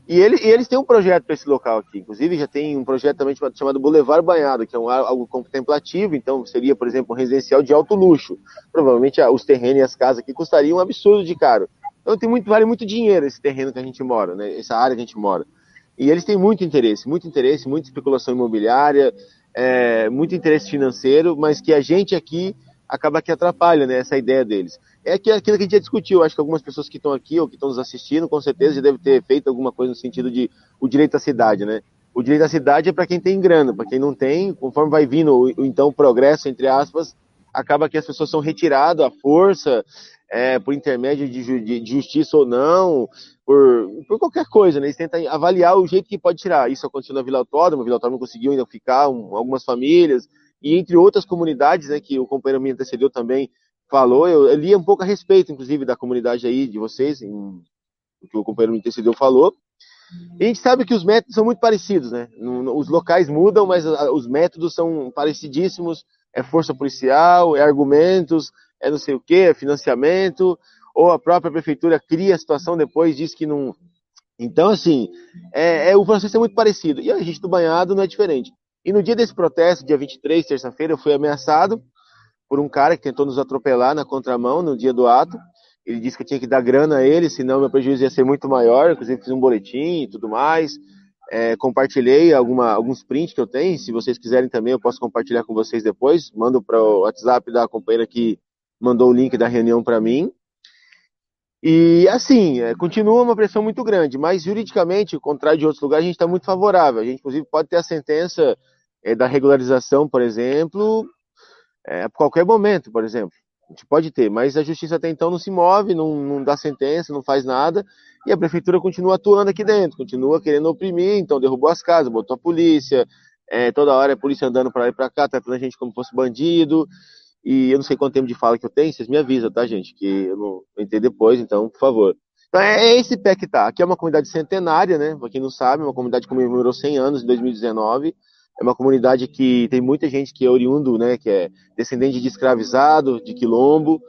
E, ele, e eles têm um projeto para esse local aqui, inclusive já tem um projeto também chamado Boulevard Banhado, que é um, algo contemplativo, então seria, por exemplo, um residencial de alto luxo. Provavelmente os terrenos e as casas aqui custariam um absurdo de caro. Então tem muito, vale muito dinheiro esse terreno que a gente mora, né? essa área que a gente mora. E eles têm muito interesse, muito interesse, muita especulação imobiliária, é, muito interesse financeiro, mas que a gente aqui acaba que atrapalha né, essa ideia deles é que aquilo que a gente já discutiu. Acho que algumas pessoas que estão aqui ou que estão nos assistindo, com certeza já devem ter feito alguma coisa no sentido de o direito à cidade, né? O direito à cidade é para quem tem grana, para quem não tem, conforme vai vindo o, o então progresso, entre aspas, acaba que as pessoas são retiradas à força, é, por intermédio de, de, de, justiça ou não, por, por qualquer coisa, né? Eles tentam avaliar o jeito que pode tirar. Isso aconteceu na Vila Autódromo, a Vila Autódromo conseguiu ainda ficar, um, algumas famílias, e entre outras comunidades, né, que o companheiro me antecedeu também, falou, eu, eu li um pouco a respeito, inclusive, da comunidade aí, de vocês, em, o que o companheiro me antecedeu falou. E a gente sabe que os métodos são muito parecidos, né? Os locais mudam, mas os métodos são parecidíssimos. É força policial, é argumentos, é não sei o que, é financiamento, ou a própria prefeitura cria a situação depois, diz que não. Então, assim, é, é, o processo é muito parecido. E a gente do banhado não é diferente. E no dia desse protesto, dia 23, terça-feira, eu fui ameaçado por um cara que tentou nos atropelar na contramão no dia do ato. Ele disse que eu tinha que dar grana a ele, senão meu prejuízo ia ser muito maior. Inclusive fiz um boletim e tudo mais. É, compartilhei alguma, alguns prints que eu tenho. Se vocês quiserem também, eu posso compartilhar com vocês depois. Mando para o WhatsApp da companheira que mandou o link da reunião para mim. E assim, é, continua uma pressão muito grande, mas juridicamente, ao contrário de outros lugares, a gente está muito favorável. A gente, inclusive, pode ter a sentença é, da regularização, por exemplo, é, a qualquer momento, por exemplo. A gente pode ter, mas a justiça até então não se move, não, não dá sentença, não faz nada, e a prefeitura continua atuando aqui dentro, continua querendo oprimir, então derrubou as casas, botou a polícia, é, toda hora a polícia andando para lá e para cá, tratando a gente como fosse bandido, e eu não sei quanto tempo de fala que eu tenho, vocês me avisam, tá, gente? Que eu não entrei depois, então, por favor. Então é, é esse pé que tá. Aqui é uma comunidade centenária, né? Pra quem não sabe, uma comunidade que comemorou 100 anos em 2019. É uma comunidade que tem muita gente que é oriundo, né, que é descendente de escravizado, de quilombo,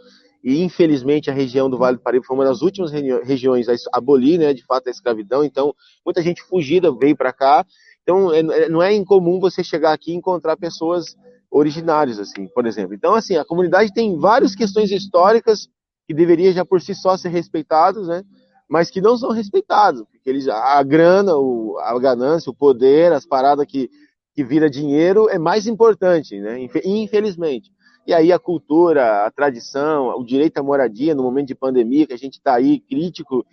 e infelizmente a região do Vale do Paraíba foi uma das últimas regiões a abolir, né, de fato, a escravidão. Então, muita gente fugida veio para cá. Então, é, é, não é incomum você chegar aqui e encontrar pessoas originárias, assim, por exemplo. Então, assim, a comunidade tem várias questões históricas que deveriam já por si só ser respeitados, né? Mas que não são respeitados, porque eles, a grana, o, a ganância, o poder, as paradas que que vira dinheiro é mais importante, né? Infelizmente. E aí a cultura, a tradição, o direito à moradia no momento de pandemia, que a gente está aí crítico,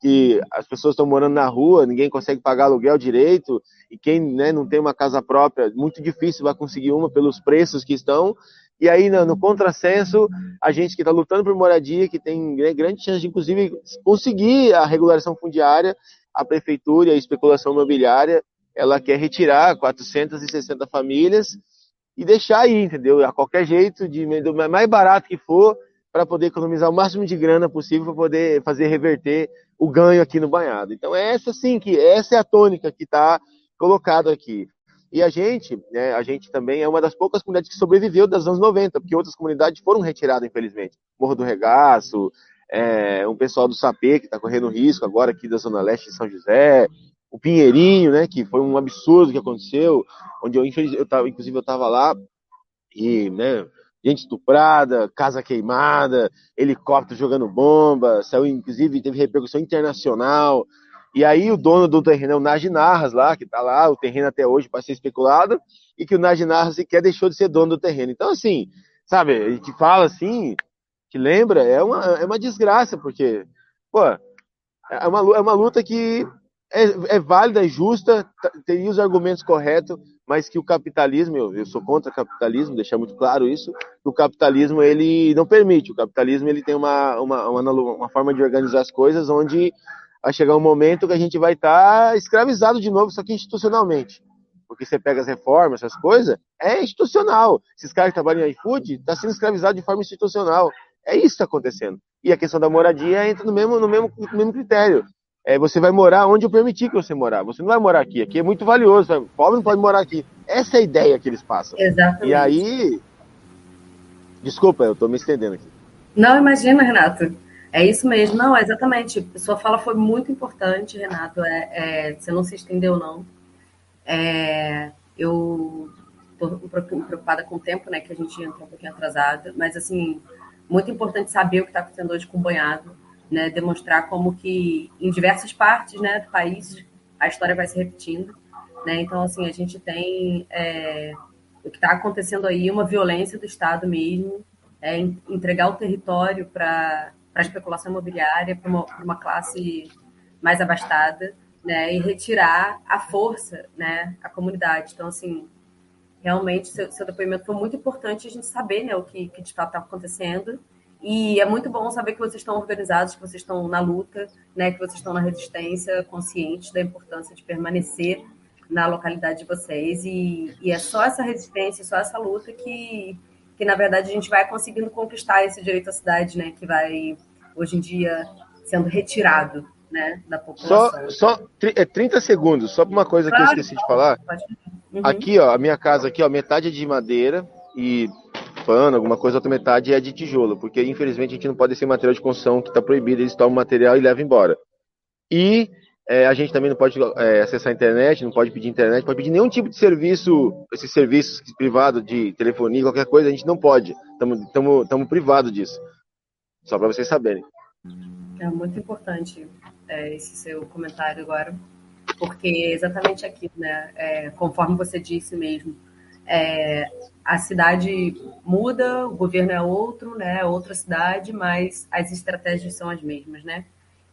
que as pessoas estão morando na rua, ninguém consegue pagar aluguel direito, e quem né, não tem uma casa própria, muito difícil vai conseguir uma pelos preços que estão. E aí, no, no contrassenso, a gente que está lutando por moradia, que tem grande chance de, inclusive, conseguir a regularização fundiária, a prefeitura e a especulação imobiliária ela quer retirar 460 famílias e deixar aí, entendeu? A qualquer jeito, de do mais barato que for, para poder economizar o máximo de grana possível para poder fazer reverter o ganho aqui no banhado. Então é essa sim que essa é a tônica que está colocada aqui. E a gente, né, a gente também é uma das poucas comunidades que sobreviveu das anos 90, porque outras comunidades foram retiradas, infelizmente. Morro do Regaço, é, um pessoal do Sapê que está correndo risco agora aqui da Zona Leste de São José, o Pinheirinho, né, que foi um absurdo que aconteceu, onde eu, eu tava, inclusive eu estava lá, e, né, gente estuprada, casa queimada, helicóptero jogando bomba, saiu, inclusive, teve repercussão internacional, e aí o dono do terreno é o Najinarras lá, que está lá, o terreno até hoje para ser especulado, e que o Najinarras sequer deixou de ser dono do terreno. Então, assim, sabe, a gente fala assim, que lembra, é uma, é uma desgraça, porque, pô, é uma, é uma luta que é, é válida, é justa, teria os argumentos corretos, mas que o capitalismo, eu, eu sou contra o capitalismo, deixar muito claro isso, o capitalismo ele não permite, o capitalismo ele tem uma, uma, uma, uma forma de organizar as coisas onde vai chegar um momento que a gente vai estar tá escravizado de novo, só que institucionalmente. porque você pega as reformas, essas coisas, é institucional. Esses caras que trabalham em iFood estão tá sendo escravizados de forma institucional. É isso que está acontecendo. E a questão da moradia entra no mesmo, no mesmo, no mesmo critério. É, você vai morar onde eu permitir que você morar. Você não vai morar aqui. Aqui é muito valioso. O pobre não pode morar aqui. Essa é a ideia que eles passam. Exatamente. E aí. Desculpa, eu estou me estendendo aqui. Não, imagina, Renato. É isso mesmo. Não, exatamente. Sua fala foi muito importante, Renato. É, é, você não se estendeu, não. É, eu estou preocupada com o tempo, né? Que a gente entrou um pouquinho atrasada. Mas, assim, muito importante saber o que está acontecendo hoje com o banhado né, demonstrar como que em diversas partes né, do país a história vai se repetindo. Né? Então, assim, a gente tem é, o que está acontecendo aí, uma violência do Estado mesmo, é, entregar o território para a especulação imobiliária, para uma, uma, classe mais abastada, né? e retirar a força, né, a comunidade. Então, assim, realmente, seu, seu depoimento foi muito importante a gente saber né, o que, que de fato está acontecendo e é muito bom saber que vocês estão organizados, que vocês estão na luta, né, que vocês estão na resistência, conscientes da importância de permanecer na localidade de vocês. E, e é só essa resistência, só essa luta que, que, na verdade, a gente vai conseguindo conquistar esse direito à cidade, né, que vai, hoje em dia, sendo retirado né, da população. Só, só é 30 segundos, só uma coisa claro, que eu esqueci de falar. Uhum. Aqui, ó, a minha casa aqui, ó, metade é de madeira e pano, alguma coisa, outra metade é de tijolo, porque infelizmente a gente não pode ser material de construção que está proibido, eles tomam o material e levam embora. E é, a gente também não pode é, acessar a internet, não pode pedir internet, pode pedir nenhum tipo de serviço, esses serviços privados de telefonia, qualquer coisa, a gente não pode. Estamos privados disso. Só para vocês saberem. É muito importante é, esse seu comentário agora, porque é exatamente aquilo, né? É, conforme você disse mesmo, é, a cidade muda, o governo é outro, né? É outra cidade, mas as estratégias são as mesmas, né?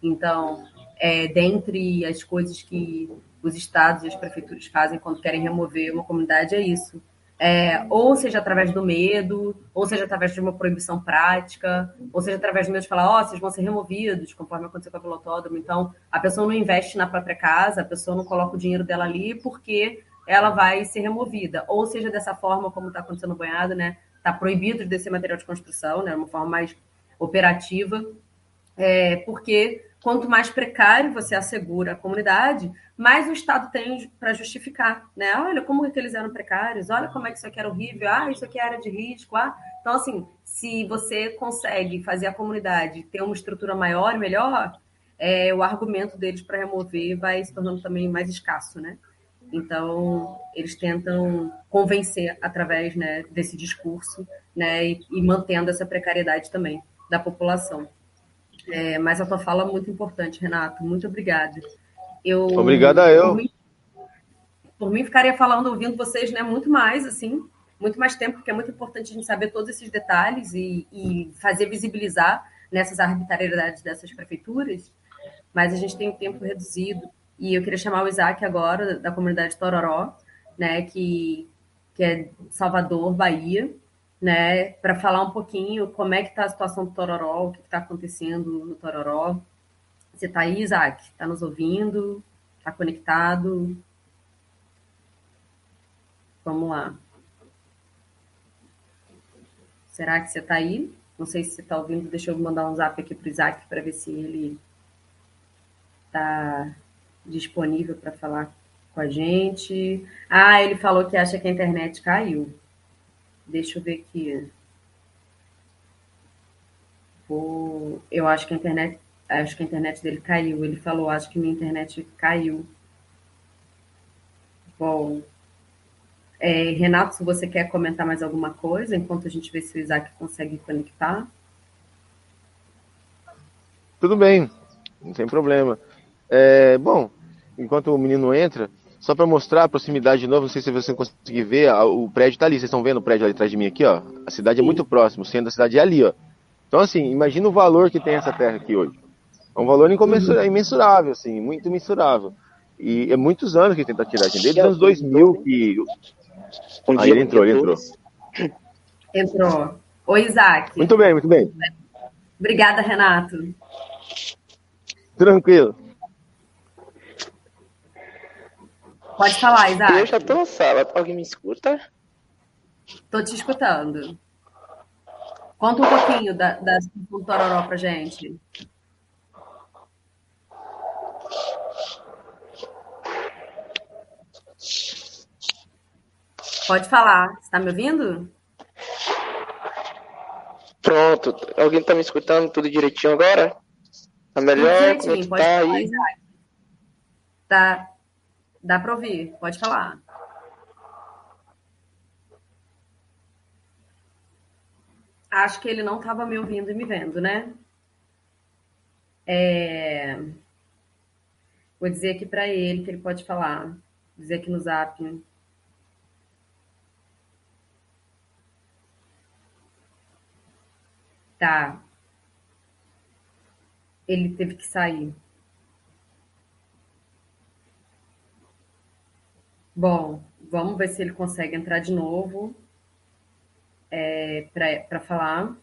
Então, é, dentre as coisas que os estados e as prefeituras fazem quando querem remover uma comunidade é isso. É, ou seja através do medo, ou seja através de uma proibição prática, ou seja através do medo de falar, ó, oh, vocês vão ser removidos, conforme aconteceu com a Autódromo. Então, a pessoa não investe na própria casa, a pessoa não coloca o dinheiro dela ali porque ela vai ser removida. Ou seja, dessa forma, como está acontecendo no banhado, né? Está proibido de descer material de construção, né? Uma forma mais operativa, é, porque quanto mais precário você assegura a comunidade, mais o Estado tem para justificar, né? Olha como é que eles eram precários, olha como é que isso aqui era horrível, ah, isso aqui era de risco, ah. Então, assim, se você consegue fazer a comunidade ter uma estrutura maior melhor, é, o argumento deles para remover vai se tornando também mais escasso, né? Então, eles tentam convencer através né, desse discurso né, e, e, mantendo essa precariedade também da população. É, mas a tua fala é muito importante, Renato. Muito obrigada. Eu, Obrigada eu. Por mim, por mim, ficaria falando, ouvindo vocês né, muito mais, assim, muito mais tempo, porque é muito importante a gente saber todos esses detalhes e, e fazer visibilizar nessas arbitrariedades dessas prefeituras, mas a gente tem um tempo reduzido e eu queria chamar o Isaac agora, da comunidade Tororó, né, que, que é Salvador, Bahia, né, para falar um pouquinho como é que está a situação do Tororó, o que está acontecendo no Tororó. Você está aí, Isaac? Está nos ouvindo? Está conectado? Vamos lá. Será que você está aí? Não sei se você está ouvindo. Deixa eu mandar um zap aqui para o Isaac para ver se ele está disponível para falar com a gente. Ah, ele falou que acha que a internet caiu. Deixa eu ver aqui. Eu acho que a internet, acho que a internet dele caiu. Ele falou, acho que minha internet caiu. Bom, é, Renato, se você quer comentar mais alguma coisa, enquanto a gente vê se o Isaac consegue conectar. Tudo bem, não tem problema. É, bom, enquanto o menino entra, só para mostrar a proximidade de novo, não sei se você conseguir ver, o prédio está ali, vocês estão vendo o prédio ali atrás de mim aqui, ó. A cidade é muito próximo, o centro da cidade é ali, ó. Então, assim, imagina o valor que tem essa terra aqui hoje. É um valor uhum. imensurável, assim, muito imensurável. E é muitos anos que tenta tirar, gente. Desde os anos 2000 que... Um Aí ele entrou, ele entrou. Entrou. Oi, Isaac. Muito bem, muito bem. Obrigada, Renato. Tranquilo. Pode falar, Isaac. Eu já tô na sala. Alguém me escuta? Tô te escutando. Conta um pouquinho da, da do Tororó pra gente. Pode falar. Você tá me ouvindo? Pronto. Alguém tá me escutando tudo direitinho agora? Tá melhor? Tudo direitinho. Como é tá falar, aí? Isaac. Tá. Dá para ouvir. Pode falar. Acho que ele não estava me ouvindo e me vendo, né? É... Vou dizer aqui para ele que ele pode falar. Vou dizer aqui no zap. Tá. Ele teve que sair. Bom, vamos ver se ele consegue entrar de novo é, para falar.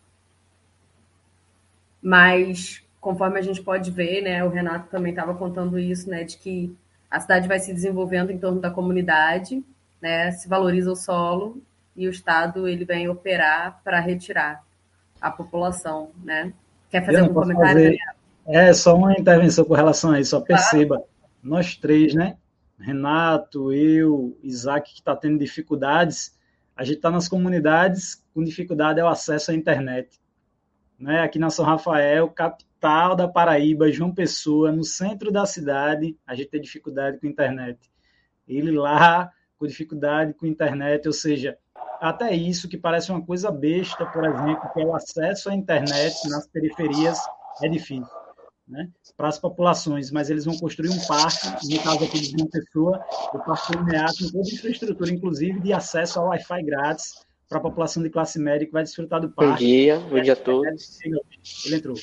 Mas, conforme a gente pode ver, né, o Renato também estava contando isso, né, de que a cidade vai se desenvolvendo em torno da comunidade, né, se valoriza o solo e o Estado ele vem operar para retirar a população, né? Quer fazer algum comentário? Fazer... É, só uma intervenção com relação a isso, só perceba, claro. nós três, né, Renato, eu, Isaac, que está tendo dificuldades, a gente está nas comunidades com dificuldade é o acesso à internet. Né? Aqui na São Rafael, capital da Paraíba, João Pessoa, no centro da cidade, a gente tem dificuldade com internet. Ele lá com dificuldade com internet, ou seja, até isso que parece uma coisa besta, por exemplo, que é o acesso à internet nas periferias é difícil né, para as populações, mas eles vão construir um parque, no caso aqui de uma pessoa, o Parque Linear, com toda a infraestrutura, inclusive de acesso ao Wi-Fi grátis para a população de classe média que vai desfrutar do parque. Bom dia, bom dia a todos. Ele entrou.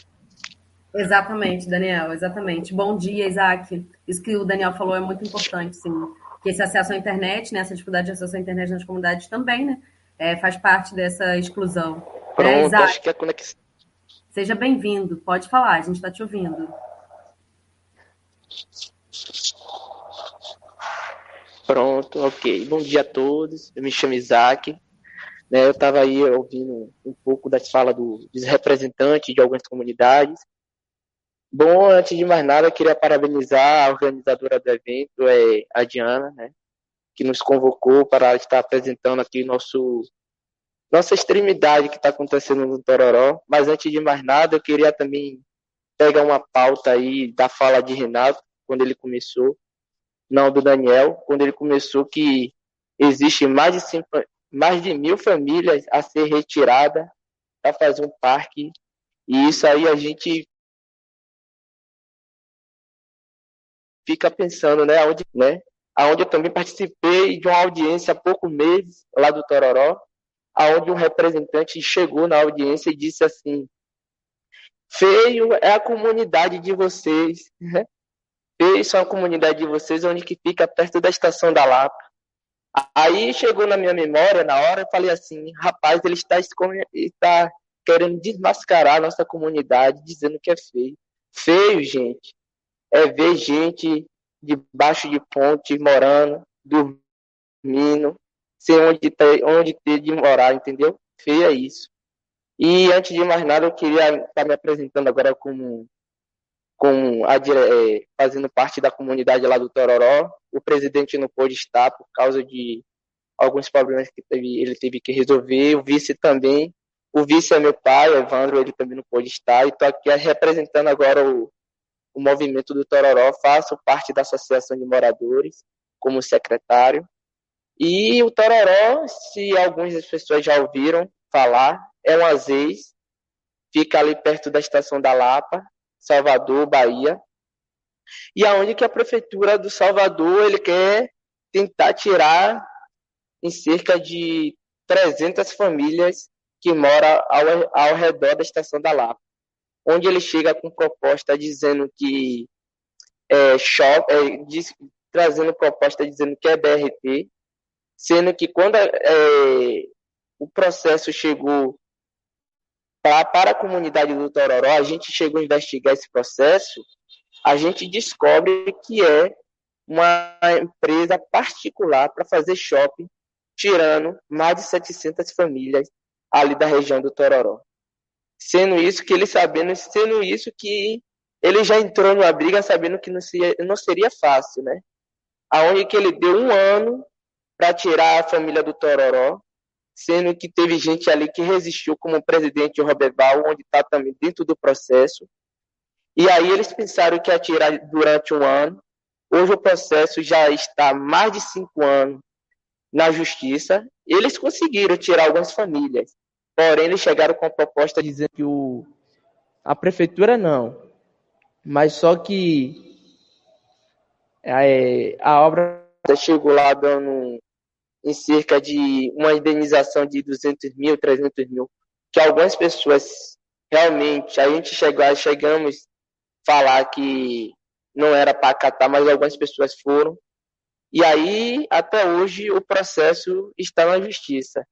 Exatamente, Daniel, exatamente. Bom dia, Isaac. Isso que o Daniel falou é muito importante, sim. Que esse acesso à internet, né, essa dificuldade de acesso à internet nas comunidades também, né, é, faz parte dessa exclusão. Pronto, é, acho que a conexão Seja bem-vindo, pode falar, a gente está te ouvindo. Pronto, ok. Bom dia a todos, eu me chamo Isaac. Né, eu estava aí ouvindo um pouco das falas do, dos representantes de algumas comunidades. Bom, antes de mais nada, eu queria parabenizar a organizadora do evento, é, a Diana, né, que nos convocou para estar apresentando aqui nosso nossa extremidade que está acontecendo no Tororó. Mas antes de mais nada, eu queria também pegar uma pauta aí da fala de Renato, quando ele começou, não do Daniel, quando ele começou que existe mais de, cinco, mais de mil famílias a ser retirada para fazer um parque. E isso aí a gente fica pensando, né, aonde, né, aonde eu também participei de uma audiência há poucos meses lá do Tororó, aonde um representante chegou na audiência e disse assim: feio é a comunidade de vocês, né? feio são a comunidade de vocês, onde que fica perto da estação da Lapa. Aí chegou na minha memória, na hora, eu falei assim, rapaz, ele está, está querendo desmascarar a nossa comunidade, dizendo que é feio. Feio, gente, é ver gente debaixo de ponte, morando, dormindo, ser onde ter, onde ter de morar, entendeu? Feia isso. E antes de mais nada, eu queria estar me apresentando agora como, como a, é, fazendo parte da comunidade lá do Tororó. O presidente não pôde estar por causa de alguns problemas que teve, ele teve que resolver. O vice também. O vice é meu pai, Evandro, ele também não pôde estar. E estou aqui representando agora o, o movimento do Tororó. Faço parte da Associação de Moradores como secretário. E o Tororó, se algumas das pessoas já ouviram falar, é um azeite, fica ali perto da estação da Lapa, Salvador, Bahia. E aonde que a prefeitura do Salvador ele quer tentar tirar em cerca de 300 famílias que moram ao, ao redor da estação da Lapa. Onde ele chega com proposta dizendo que é, shop, é, diz, trazendo proposta dizendo que é BRT, sendo que quando é, o processo chegou pra, para a comunidade do Tororó, a gente chegou a investigar esse processo, a gente descobre que é uma empresa particular para fazer shopping, tirando mais de 700 famílias ali da região do Tororó. Sendo isso que ele sabendo, sendo isso que ele já entrou numa briga sabendo que não seria, não seria fácil, né? Aonde que ele deu um ano para tirar a família do Tororó, sendo que teve gente ali que resistiu, como o presidente Roberval, onde está também dentro do processo. E aí eles pensaram que ia tirar durante um ano. Hoje o processo já está mais de cinco anos na justiça. Eles conseguiram tirar algumas famílias. Porém, eles chegaram com a proposta dizendo que o, a prefeitura não. Mas só que é, a obra chegou lá dando em cerca de uma indenização de 200 mil, 300 mil, que algumas pessoas realmente, a gente chegou, chegamos falar que não era para acatar, mas algumas pessoas foram. E aí, até hoje, o processo está na justiça.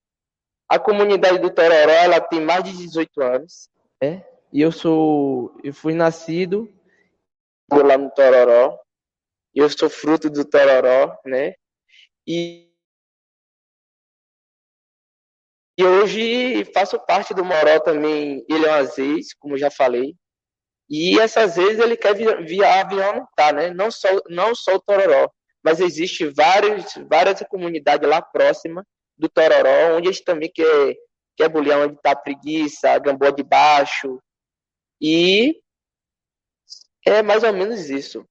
A comunidade do Tororó, ela tem mais de 18 anos, né? E eu sou, eu fui nascido lá no Tororó. Eu sou fruto do Tororó, né? E E hoje faço parte do Moró também, ele é um Aziz, como já falei. E essas vezes ele quer via, avião, tá, né? Não só, não só o Tororó, mas existe vários, várias comunidades lá próximas do Tororó, onde a gente também quer, quer bulir onde tá preguiça, Gambó de Baixo. E é mais ou menos isso.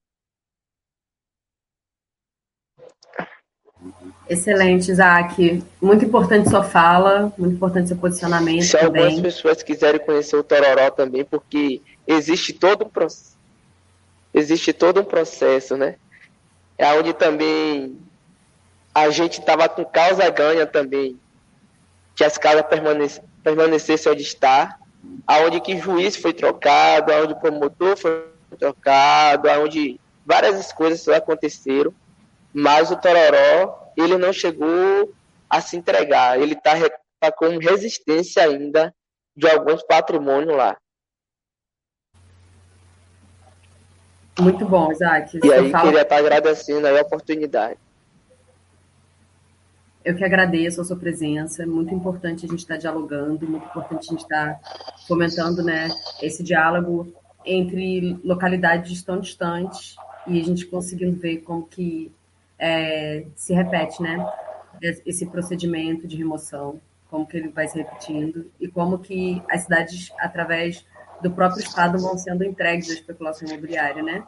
Excelente, Isaac. Muito importante sua fala, muito importante seu posicionamento. Se também. algumas pessoas quiserem conhecer o Tororó também, porque existe todo um processo. Existe todo um processo, né? É onde também a gente estava com causa ganha também, que as casas permanec permanecessem onde está, aonde que juiz foi trocado, aonde promotor foi trocado, aonde várias coisas aconteceram, mas o Tororó ele não chegou a se entregar. Ele está tá com resistência ainda de alguns patrimônios lá. Muito bom, Isaac. E aí fala... queria estar tá agradecendo a oportunidade. Eu que agradeço a sua presença. É muito importante a gente estar dialogando, muito importante a gente estar fomentando né, esse diálogo entre localidades tão distantes e a gente conseguindo ver como que é, se repete, né? Esse procedimento de remoção, como que ele vai se repetindo e como que as cidades, através do próprio Estado, vão sendo entregues à especulação imobiliária, né?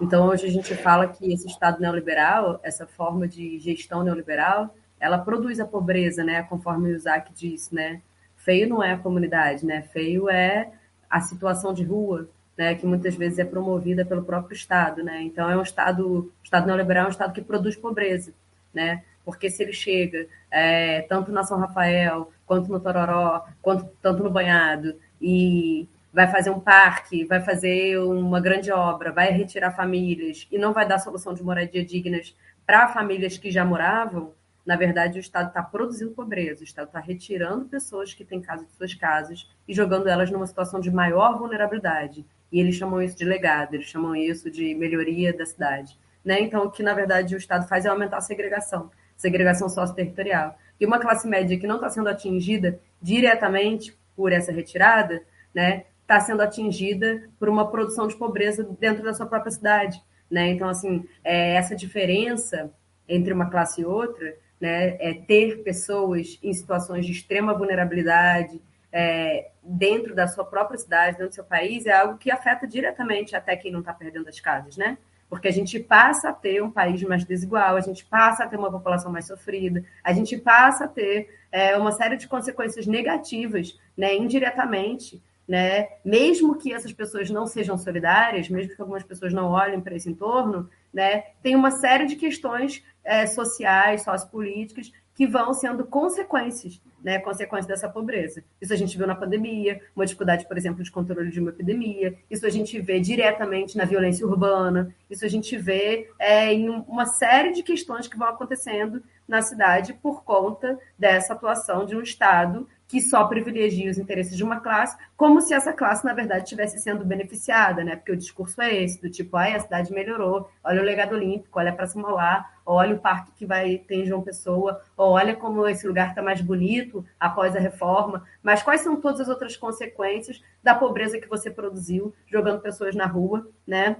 Então, hoje a gente fala que esse Estado neoliberal, essa forma de gestão neoliberal, ela produz a pobreza, né? Conforme o Isaac disse, né? Feio não é a comunidade, né? Feio é a situação de rua, né, que muitas vezes é promovida pelo próprio Estado, né? Então é um Estado, o Estado neoliberal é um Estado que produz pobreza, né? Porque se ele chega é, tanto na São Rafael, quanto no Tororó, quanto tanto no Banhado, e vai fazer um parque, vai fazer uma grande obra, vai retirar famílias e não vai dar solução de moradia dignas para famílias que já moravam, na verdade, o Estado está produzindo pobreza, o Estado está retirando pessoas que têm casa de suas casas e jogando elas numa situação de maior vulnerabilidade. E eles chamam isso de legado, eles chamam isso de melhoria da cidade. Né? Então, o que na verdade o Estado faz é aumentar a segregação, segregação socioterritorial. E uma classe média que não está sendo atingida diretamente por essa retirada, né, está sendo atingida por uma produção de pobreza dentro da sua própria cidade. Né? Então, assim, é, essa diferença entre uma classe e outra, né, é ter pessoas em situações de extrema vulnerabilidade, é, dentro da sua própria cidade, dentro do seu país, é algo que afeta diretamente até quem não está perdendo as casas, né? Porque a gente passa a ter um país mais desigual, a gente passa a ter uma população mais sofrida, a gente passa a ter é, uma série de consequências negativas, né, indiretamente, né? Mesmo que essas pessoas não sejam solidárias, mesmo que algumas pessoas não olhem para esse entorno, né, tem uma série de questões é, sociais, sociopolíticas que vão sendo consequências, né, consequências dessa pobreza. Isso a gente viu na pandemia, uma dificuldade, por exemplo, de controle de uma epidemia. Isso a gente vê diretamente na violência urbana. Isso a gente vê é, em uma série de questões que vão acontecendo na cidade por conta dessa atuação de um Estado que só privilegia os interesses de uma classe, como se essa classe, na verdade, estivesse sendo beneficiada, né? Porque o discurso é esse, do tipo, ah, a cidade melhorou, olha o legado olímpico, olha a Praça Mauá, olha o parque que vai ter em João Pessoa, olha como esse lugar está mais bonito após a reforma, mas quais são todas as outras consequências da pobreza que você produziu, jogando pessoas na rua, né?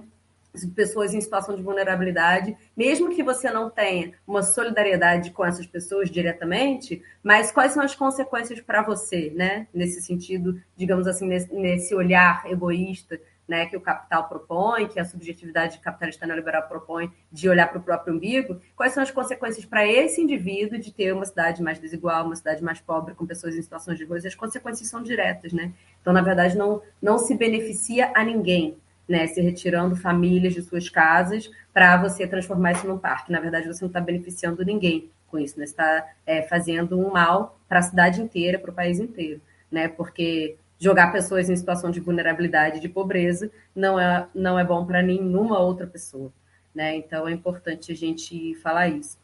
Pessoas em situação de vulnerabilidade, mesmo que você não tenha uma solidariedade com essas pessoas diretamente, mas quais são as consequências para você, né? Nesse sentido, digamos assim, nesse, olhar egoísta, né, que o capital propõe, que a subjetividade capitalista neoliberal propõe de olhar para o próprio umbigo, quais são as consequências para esse indivíduo de ter uma cidade mais desigual, uma cidade mais pobre, com pessoas em situações de rua, as consequências são diretas, né? Então, na verdade, não, não se beneficia a ninguém, né, se retirando famílias de suas casas para você transformar isso num parque. Na verdade, você não está beneficiando ninguém com isso, né? Você está é, fazendo um mal para a cidade inteira, para o país inteiro, né? Porque jogar pessoas em situação de vulnerabilidade, de pobreza, não é, não é bom para nenhuma outra pessoa, né? Então é importante a gente falar isso.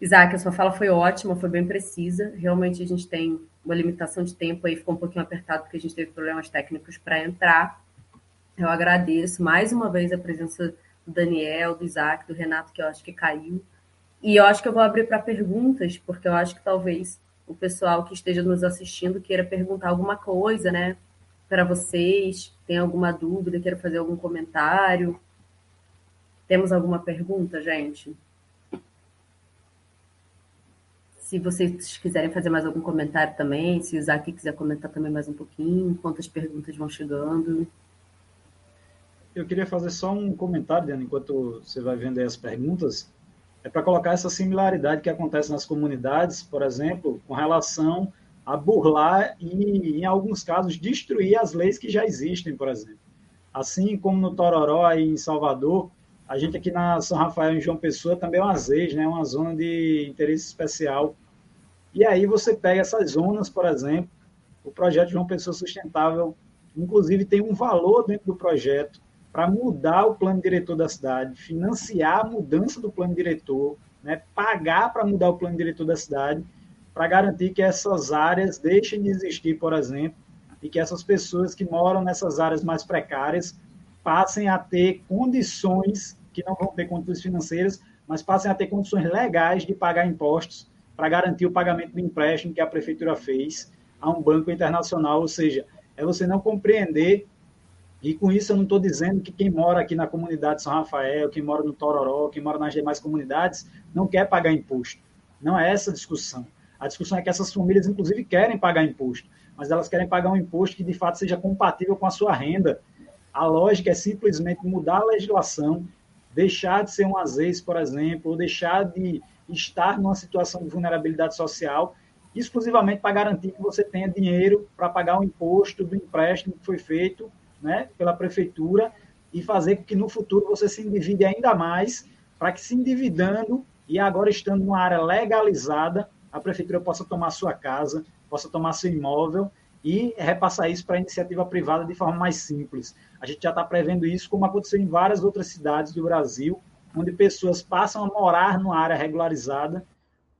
Isaac, a sua fala foi ótima, foi bem precisa. Realmente a gente tem uma limitação de tempo aí, ficou um pouquinho apertado porque a gente teve problemas técnicos para entrar, eu agradeço mais uma vez a presença do Daniel, do Isaac, do Renato, que eu acho que caiu. E eu acho que eu vou abrir para perguntas, porque eu acho que talvez o pessoal que esteja nos assistindo queira perguntar alguma coisa, né? Para vocês, tem alguma dúvida, queira fazer algum comentário. Temos alguma pergunta, gente? Se vocês quiserem fazer mais algum comentário também, se o Isaac quiser comentar também mais um pouquinho, enquanto as perguntas vão chegando. Eu queria fazer só um comentário, Diana, enquanto você vai vendo aí as perguntas. É para colocar essa similaridade que acontece nas comunidades, por exemplo, com relação a burlar e, em alguns casos, destruir as leis que já existem, por exemplo. Assim como no Tororó e em Salvador, a gente aqui na São Rafael, em João Pessoa, também é uma ZES, né? uma zona de interesse especial. E aí você pega essas zonas, por exemplo, o projeto João Pessoa Sustentável, inclusive tem um valor dentro do projeto para mudar o plano diretor da cidade, financiar a mudança do plano diretor, né, pagar para mudar o plano diretor da cidade, para garantir que essas áreas deixem de existir, por exemplo, e que essas pessoas que moram nessas áreas mais precárias passem a ter condições, que não vão ter condições financeiras, mas passem a ter condições legais de pagar impostos para garantir o pagamento do empréstimo que a prefeitura fez a um banco internacional, ou seja, é você não compreender e com isso eu não estou dizendo que quem mora aqui na comunidade de São Rafael, quem mora no Tororó, quem mora nas demais comunidades, não quer pagar imposto. Não é essa a discussão. A discussão é que essas famílias, inclusive, querem pagar imposto, mas elas querem pagar um imposto que de fato seja compatível com a sua renda. A lógica é simplesmente mudar a legislação, deixar de ser um azeis, por exemplo, ou deixar de estar numa situação de vulnerabilidade social, exclusivamente para garantir que você tenha dinheiro para pagar o imposto do empréstimo que foi feito né, pela prefeitura e fazer com que no futuro você se endivide ainda mais, para que se endividando e agora estando numa área legalizada, a prefeitura possa tomar sua casa, possa tomar seu imóvel e repassar isso para a iniciativa privada de forma mais simples. A gente já está prevendo isso, como aconteceu em várias outras cidades do Brasil, onde pessoas passam a morar numa área regularizada,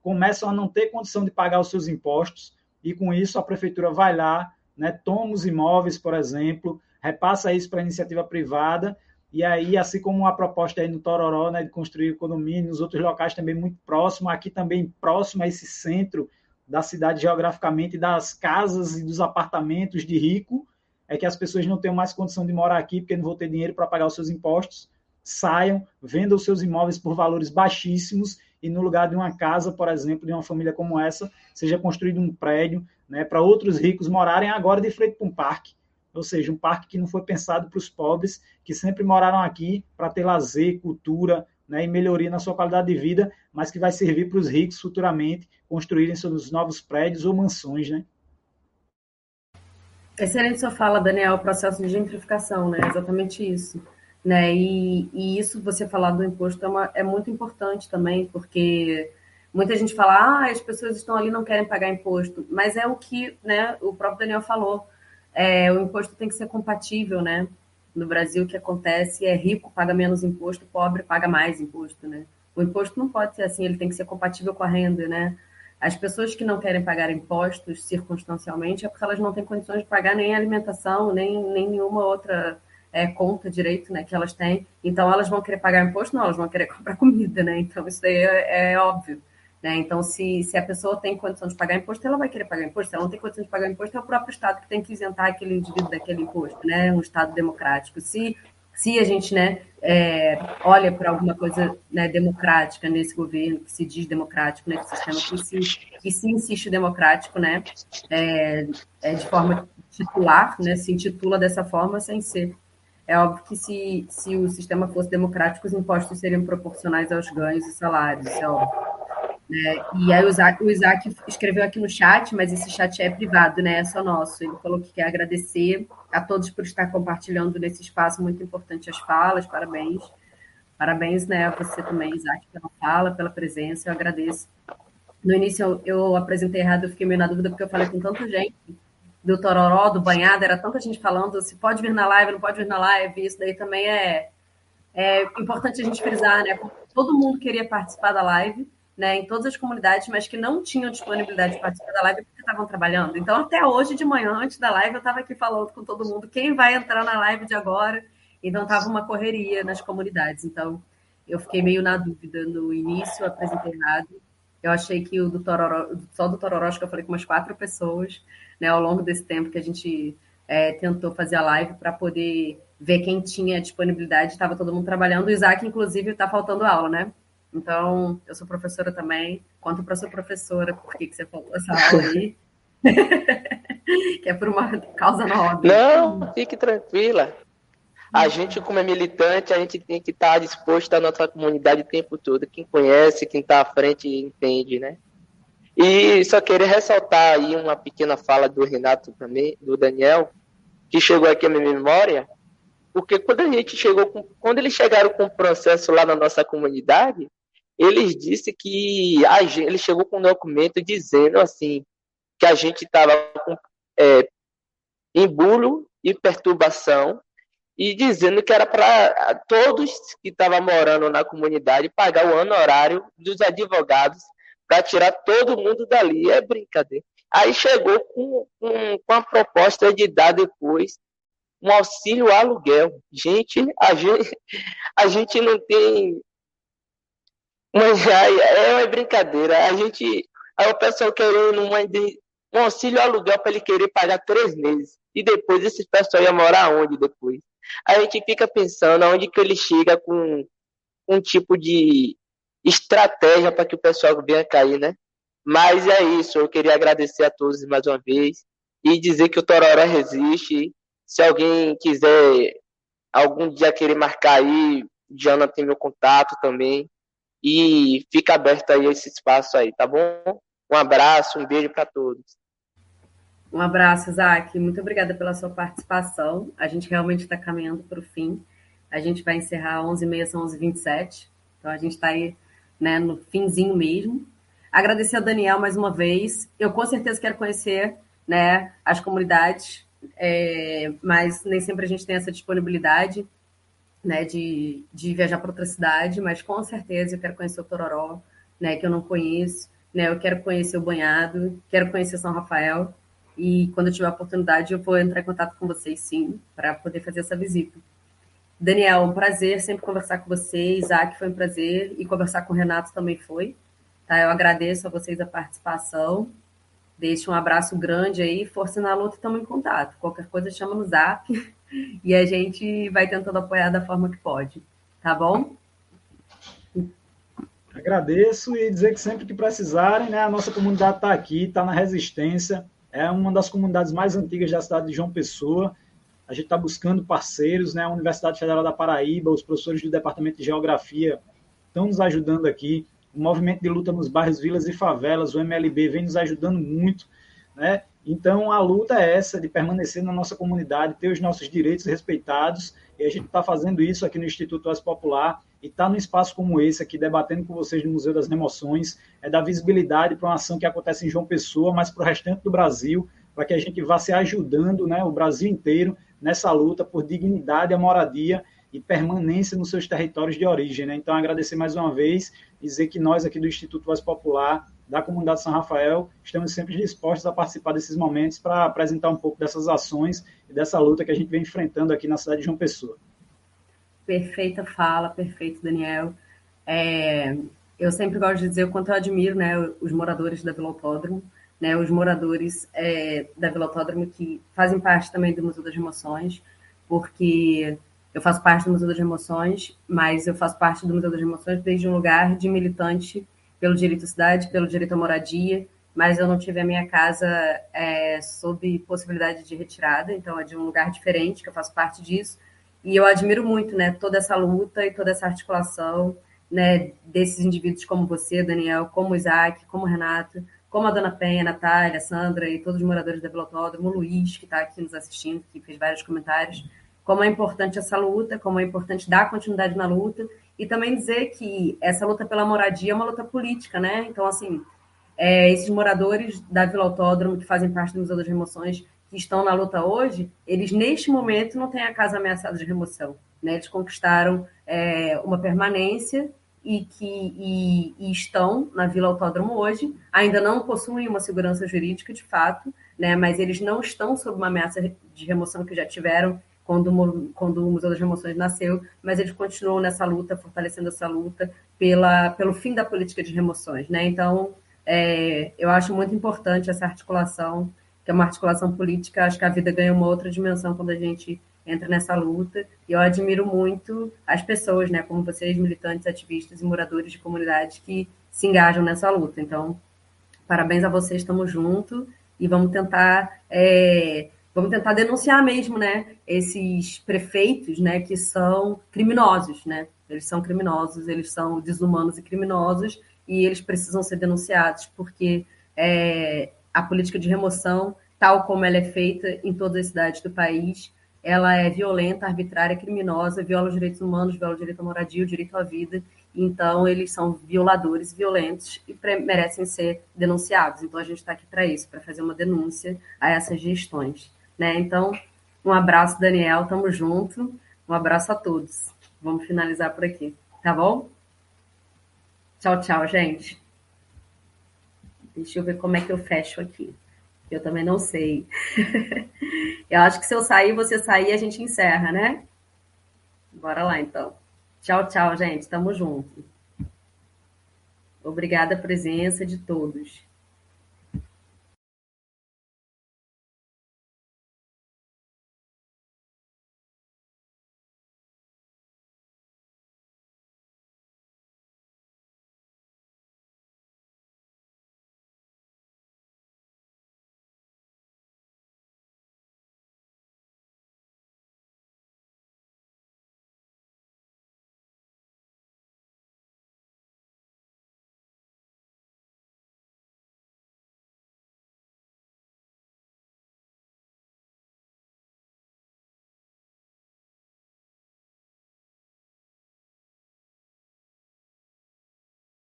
começam a não ter condição de pagar os seus impostos, e com isso a prefeitura vai lá, né, toma os imóveis, por exemplo, repassa isso para a iniciativa privada, e aí, assim como a proposta aí no Tororó, né, de construir condomínio, nos outros locais também muito próximo, aqui também próximo a esse centro da cidade geograficamente, das casas e dos apartamentos de rico, é que as pessoas não tenham mais condição de morar aqui, porque não vão ter dinheiro para pagar os seus impostos, saiam, vendam os seus imóveis por valores baixíssimos e no lugar de uma casa, por exemplo, de uma família como essa, seja construído um prédio, né, para outros ricos morarem agora de frente para um parque ou seja, um parque que não foi pensado para os pobres, que sempre moraram aqui para ter lazer, cultura né, e melhoria na sua qualidade de vida, mas que vai servir para os ricos futuramente construírem seus novos prédios ou mansões. Né? Excelente sua fala, Daniel, o processo de gentrificação, né? exatamente isso. Né? E, e isso, você falar do imposto, é, uma, é muito importante também, porque muita gente fala, ah, as pessoas estão ali não querem pagar imposto, mas é o que né, o próprio Daniel falou é, o imposto tem que ser compatível, né? No Brasil, o que acontece é rico paga menos imposto, pobre paga mais imposto, né? O imposto não pode ser assim, ele tem que ser compatível com a renda, né? As pessoas que não querem pagar impostos circunstancialmente é porque elas não têm condições de pagar nem alimentação, nem, nem nenhuma outra é, conta direito né, que elas têm. Então, elas vão querer pagar imposto? Não, elas vão querer comprar comida, né? Então, isso daí é, é óbvio. Né? Então, se, se a pessoa tem condição de pagar imposto, ela vai querer pagar imposto. Se ela não tem condição de pagar imposto, é o próprio Estado que tem que isentar aquele indivíduo daquele imposto, né? Um Estado democrático. Se se a gente né, é, olha para alguma coisa né, democrática nesse governo, que se diz democrático, nesse sistema que se, que se insiste democrático, né, é, é de forma titular, né, se intitula dessa forma sem ser. É óbvio que se, se o sistema fosse democrático, os impostos seriam proporcionais aos ganhos e salários, é óbvio. Né? E aí o Isaac, o Isaac escreveu aqui no chat, mas esse chat é privado, né? É só nosso. Ele falou que quer agradecer a todos por estar compartilhando nesse espaço muito importante as falas. Parabéns. Parabéns, né, a você também, Isaac, pela fala, pela presença. Eu agradeço. No início eu, eu apresentei errado, eu fiquei meio na dúvida porque eu falei com tanta gente do Tororó, do Banhado, era tanta gente falando se pode vir na live, não pode vir na live, isso daí também é, é importante a gente frisar, né? Todo mundo queria participar da live, né, em todas as comunidades, mas que não tinham disponibilidade de participar da live porque estavam trabalhando. Então, até hoje de manhã, antes da live, eu estava aqui falando com todo mundo quem vai entrar na live de agora. Então, estava uma correria nas comunidades. Então, eu fiquei meio na dúvida no início, apresentei errado. Eu achei que o do Tororó, só do Tororó, acho que eu falei com umas quatro pessoas, né, ao longo desse tempo que a gente é, tentou fazer a live para poder ver quem tinha disponibilidade. Estava todo mundo trabalhando. O Isaac, inclusive, está faltando aula, né? Então, eu sou professora também. Conto para sua professora por que, que você falou essa aula aí. que é por uma causa nobre. Não, fique tranquila. A gente, como é militante, a gente tem que estar disposto à nossa comunidade o tempo todo. Quem conhece, quem está à frente, entende, né? E só queria ressaltar aí uma pequena fala do Renato também, do Daniel, que chegou aqui à minha memória, porque quando a gente chegou com, quando eles chegaram com o processo lá na nossa comunidade, eles disse que a gente, ele chegou com um documento dizendo assim que a gente estava com é, embulo e perturbação e dizendo que era para todos que estavam morando na comunidade pagar o honorário dos advogados para tirar todo mundo dali. É brincadeira. Aí chegou com, com, com a proposta de dar depois um auxílio aluguel. Gente, a gente, a gente não tem mas é uma brincadeira. A gente. Aí o pessoal querendo uma, um auxílio aluguel para ele querer pagar três meses. E depois esse pessoal ia morar onde depois? A gente fica pensando aonde que ele chega com um tipo de estratégia para que o pessoal venha cair, né? Mas é isso, eu queria agradecer a todos mais uma vez e dizer que o Tororó resiste. Se alguém quiser algum dia querer marcar aí, Diana tem meu contato também. E fica aberto aí esse espaço aí, tá bom? Um abraço, um beijo para todos. Um abraço, Isaac. Muito obrigada pela sua participação. A gente realmente está caminhando para o fim. A gente vai encerrar 11h30, são 11h27. Então a gente está aí né, no finzinho mesmo. Agradecer ao Daniel mais uma vez. Eu com certeza quero conhecer né, as comunidades, é, mas nem sempre a gente tem essa disponibilidade né, de, de viajar para outra cidade, mas com certeza eu quero conhecer o Tororó, né, que eu não conheço, né, eu quero conhecer o Banhado, quero conhecer São Rafael, e quando eu tiver a oportunidade eu vou entrar em contato com vocês, sim, para poder fazer essa visita. Daniel, um prazer sempre conversar com você, Isaac, foi um prazer, e conversar com o Renato também foi, tá? Eu agradeço a vocês a participação, deixo um abraço grande aí, força na luta, estamos em contato, qualquer coisa chama no zap, e a gente vai tentando apoiar da forma que pode, tá bom? Agradeço e dizer que sempre que precisarem, né, a nossa comunidade está aqui, está na resistência, é uma das comunidades mais antigas da cidade de João Pessoa. A gente está buscando parceiros, né? A Universidade Federal da Paraíba, os professores do Departamento de Geografia estão nos ajudando aqui. O movimento de luta nos bairros, vilas e favelas, o MLB, vem nos ajudando muito, né? Então, a luta é essa, de permanecer na nossa comunidade, ter os nossos direitos respeitados, e a gente está fazendo isso aqui no Instituto Oeste Popular, e está num espaço como esse aqui, debatendo com vocês no Museu das Emoções, é dar visibilidade para uma ação que acontece em João Pessoa, mas para o restante do Brasil, para que a gente vá se ajudando, né, o Brasil inteiro, nessa luta por dignidade, a moradia e permanência nos seus territórios de origem. Né? Então, agradecer mais uma vez, dizer que nós aqui do Instituto Voz Popular da comunidade São Rafael, estamos sempre dispostos a participar desses momentos para apresentar um pouco dessas ações e dessa luta que a gente vem enfrentando aqui na cidade de João Pessoa. Perfeita fala, perfeito, Daniel. É, eu sempre gosto de dizer o quanto eu admiro né, os moradores da Vila Autódromo, né, os moradores é, da Vila Autódromo que fazem parte também do Museu das Emoções, porque eu faço parte do Museu das Emoções, mas eu faço parte do Museu das Emoções desde um lugar de militante pelo direito à cidade, pelo direito à moradia, mas eu não tive a minha casa é, sob possibilidade de retirada, então é de um lugar diferente que eu faço parte disso. E eu admiro muito, né, toda essa luta e toda essa articulação, né, desses indivíduos como você, Daniel, como Isaac, como Renato, como a Dona Penha, a Natália, a Sandra e todos os moradores da Vila Autódromo, o Luiz, que está aqui nos assistindo, que fez vários comentários, como é importante essa luta, como é importante dar continuidade na luta e também dizer que essa luta pela moradia é uma luta política, né? Então, assim, é, esses moradores da Vila Autódromo, que fazem parte do Museu das Remoções, que estão na luta hoje, eles neste momento não têm a casa ameaçada de remoção. Né? Eles conquistaram é, uma permanência e que e, e, estão na Vila Autódromo hoje, ainda não possuem uma segurança jurídica de fato, né? mas eles não estão sob uma ameaça de remoção que já tiveram quando, quando o Museu das Emoções nasceu, mas eles continuam nessa luta, fortalecendo essa luta pela, pelo fim da política de remoções. Né? Então, é, eu acho muito importante essa articulação, que é uma articulação política, acho que a vida ganha uma outra dimensão quando a gente entra nessa luta, e eu admiro muito as pessoas, né, como vocês, militantes, ativistas e moradores de comunidades que se engajam nessa luta. Então, parabéns a vocês, estamos juntos, e vamos tentar é, vamos tentar denunciar mesmo, né, esses prefeitos, né, que são criminosos, né? Eles são criminosos, eles são desumanos e criminosos e eles precisam ser denunciados porque é, a política de remoção, tal como ela é feita em todas as cidades do país, ela é violenta, arbitrária, criminosa, viola os direitos humanos, viola o direito à moradia, o direito à vida. Então, eles são violadores violentos e merecem ser denunciados. Então, a gente está aqui para isso, para fazer uma denúncia a essas gestões. Né? Então, um abraço, Daniel, tamo junto. Um abraço a todos. Vamos finalizar por aqui, tá bom? Tchau, tchau, gente. Deixa eu ver como é que eu fecho aqui. Eu também não sei. eu acho que se eu sair, você sair, a gente encerra, né? Bora lá, então. Tchau, tchau, gente. Tamo junto. Obrigada a presença de todos.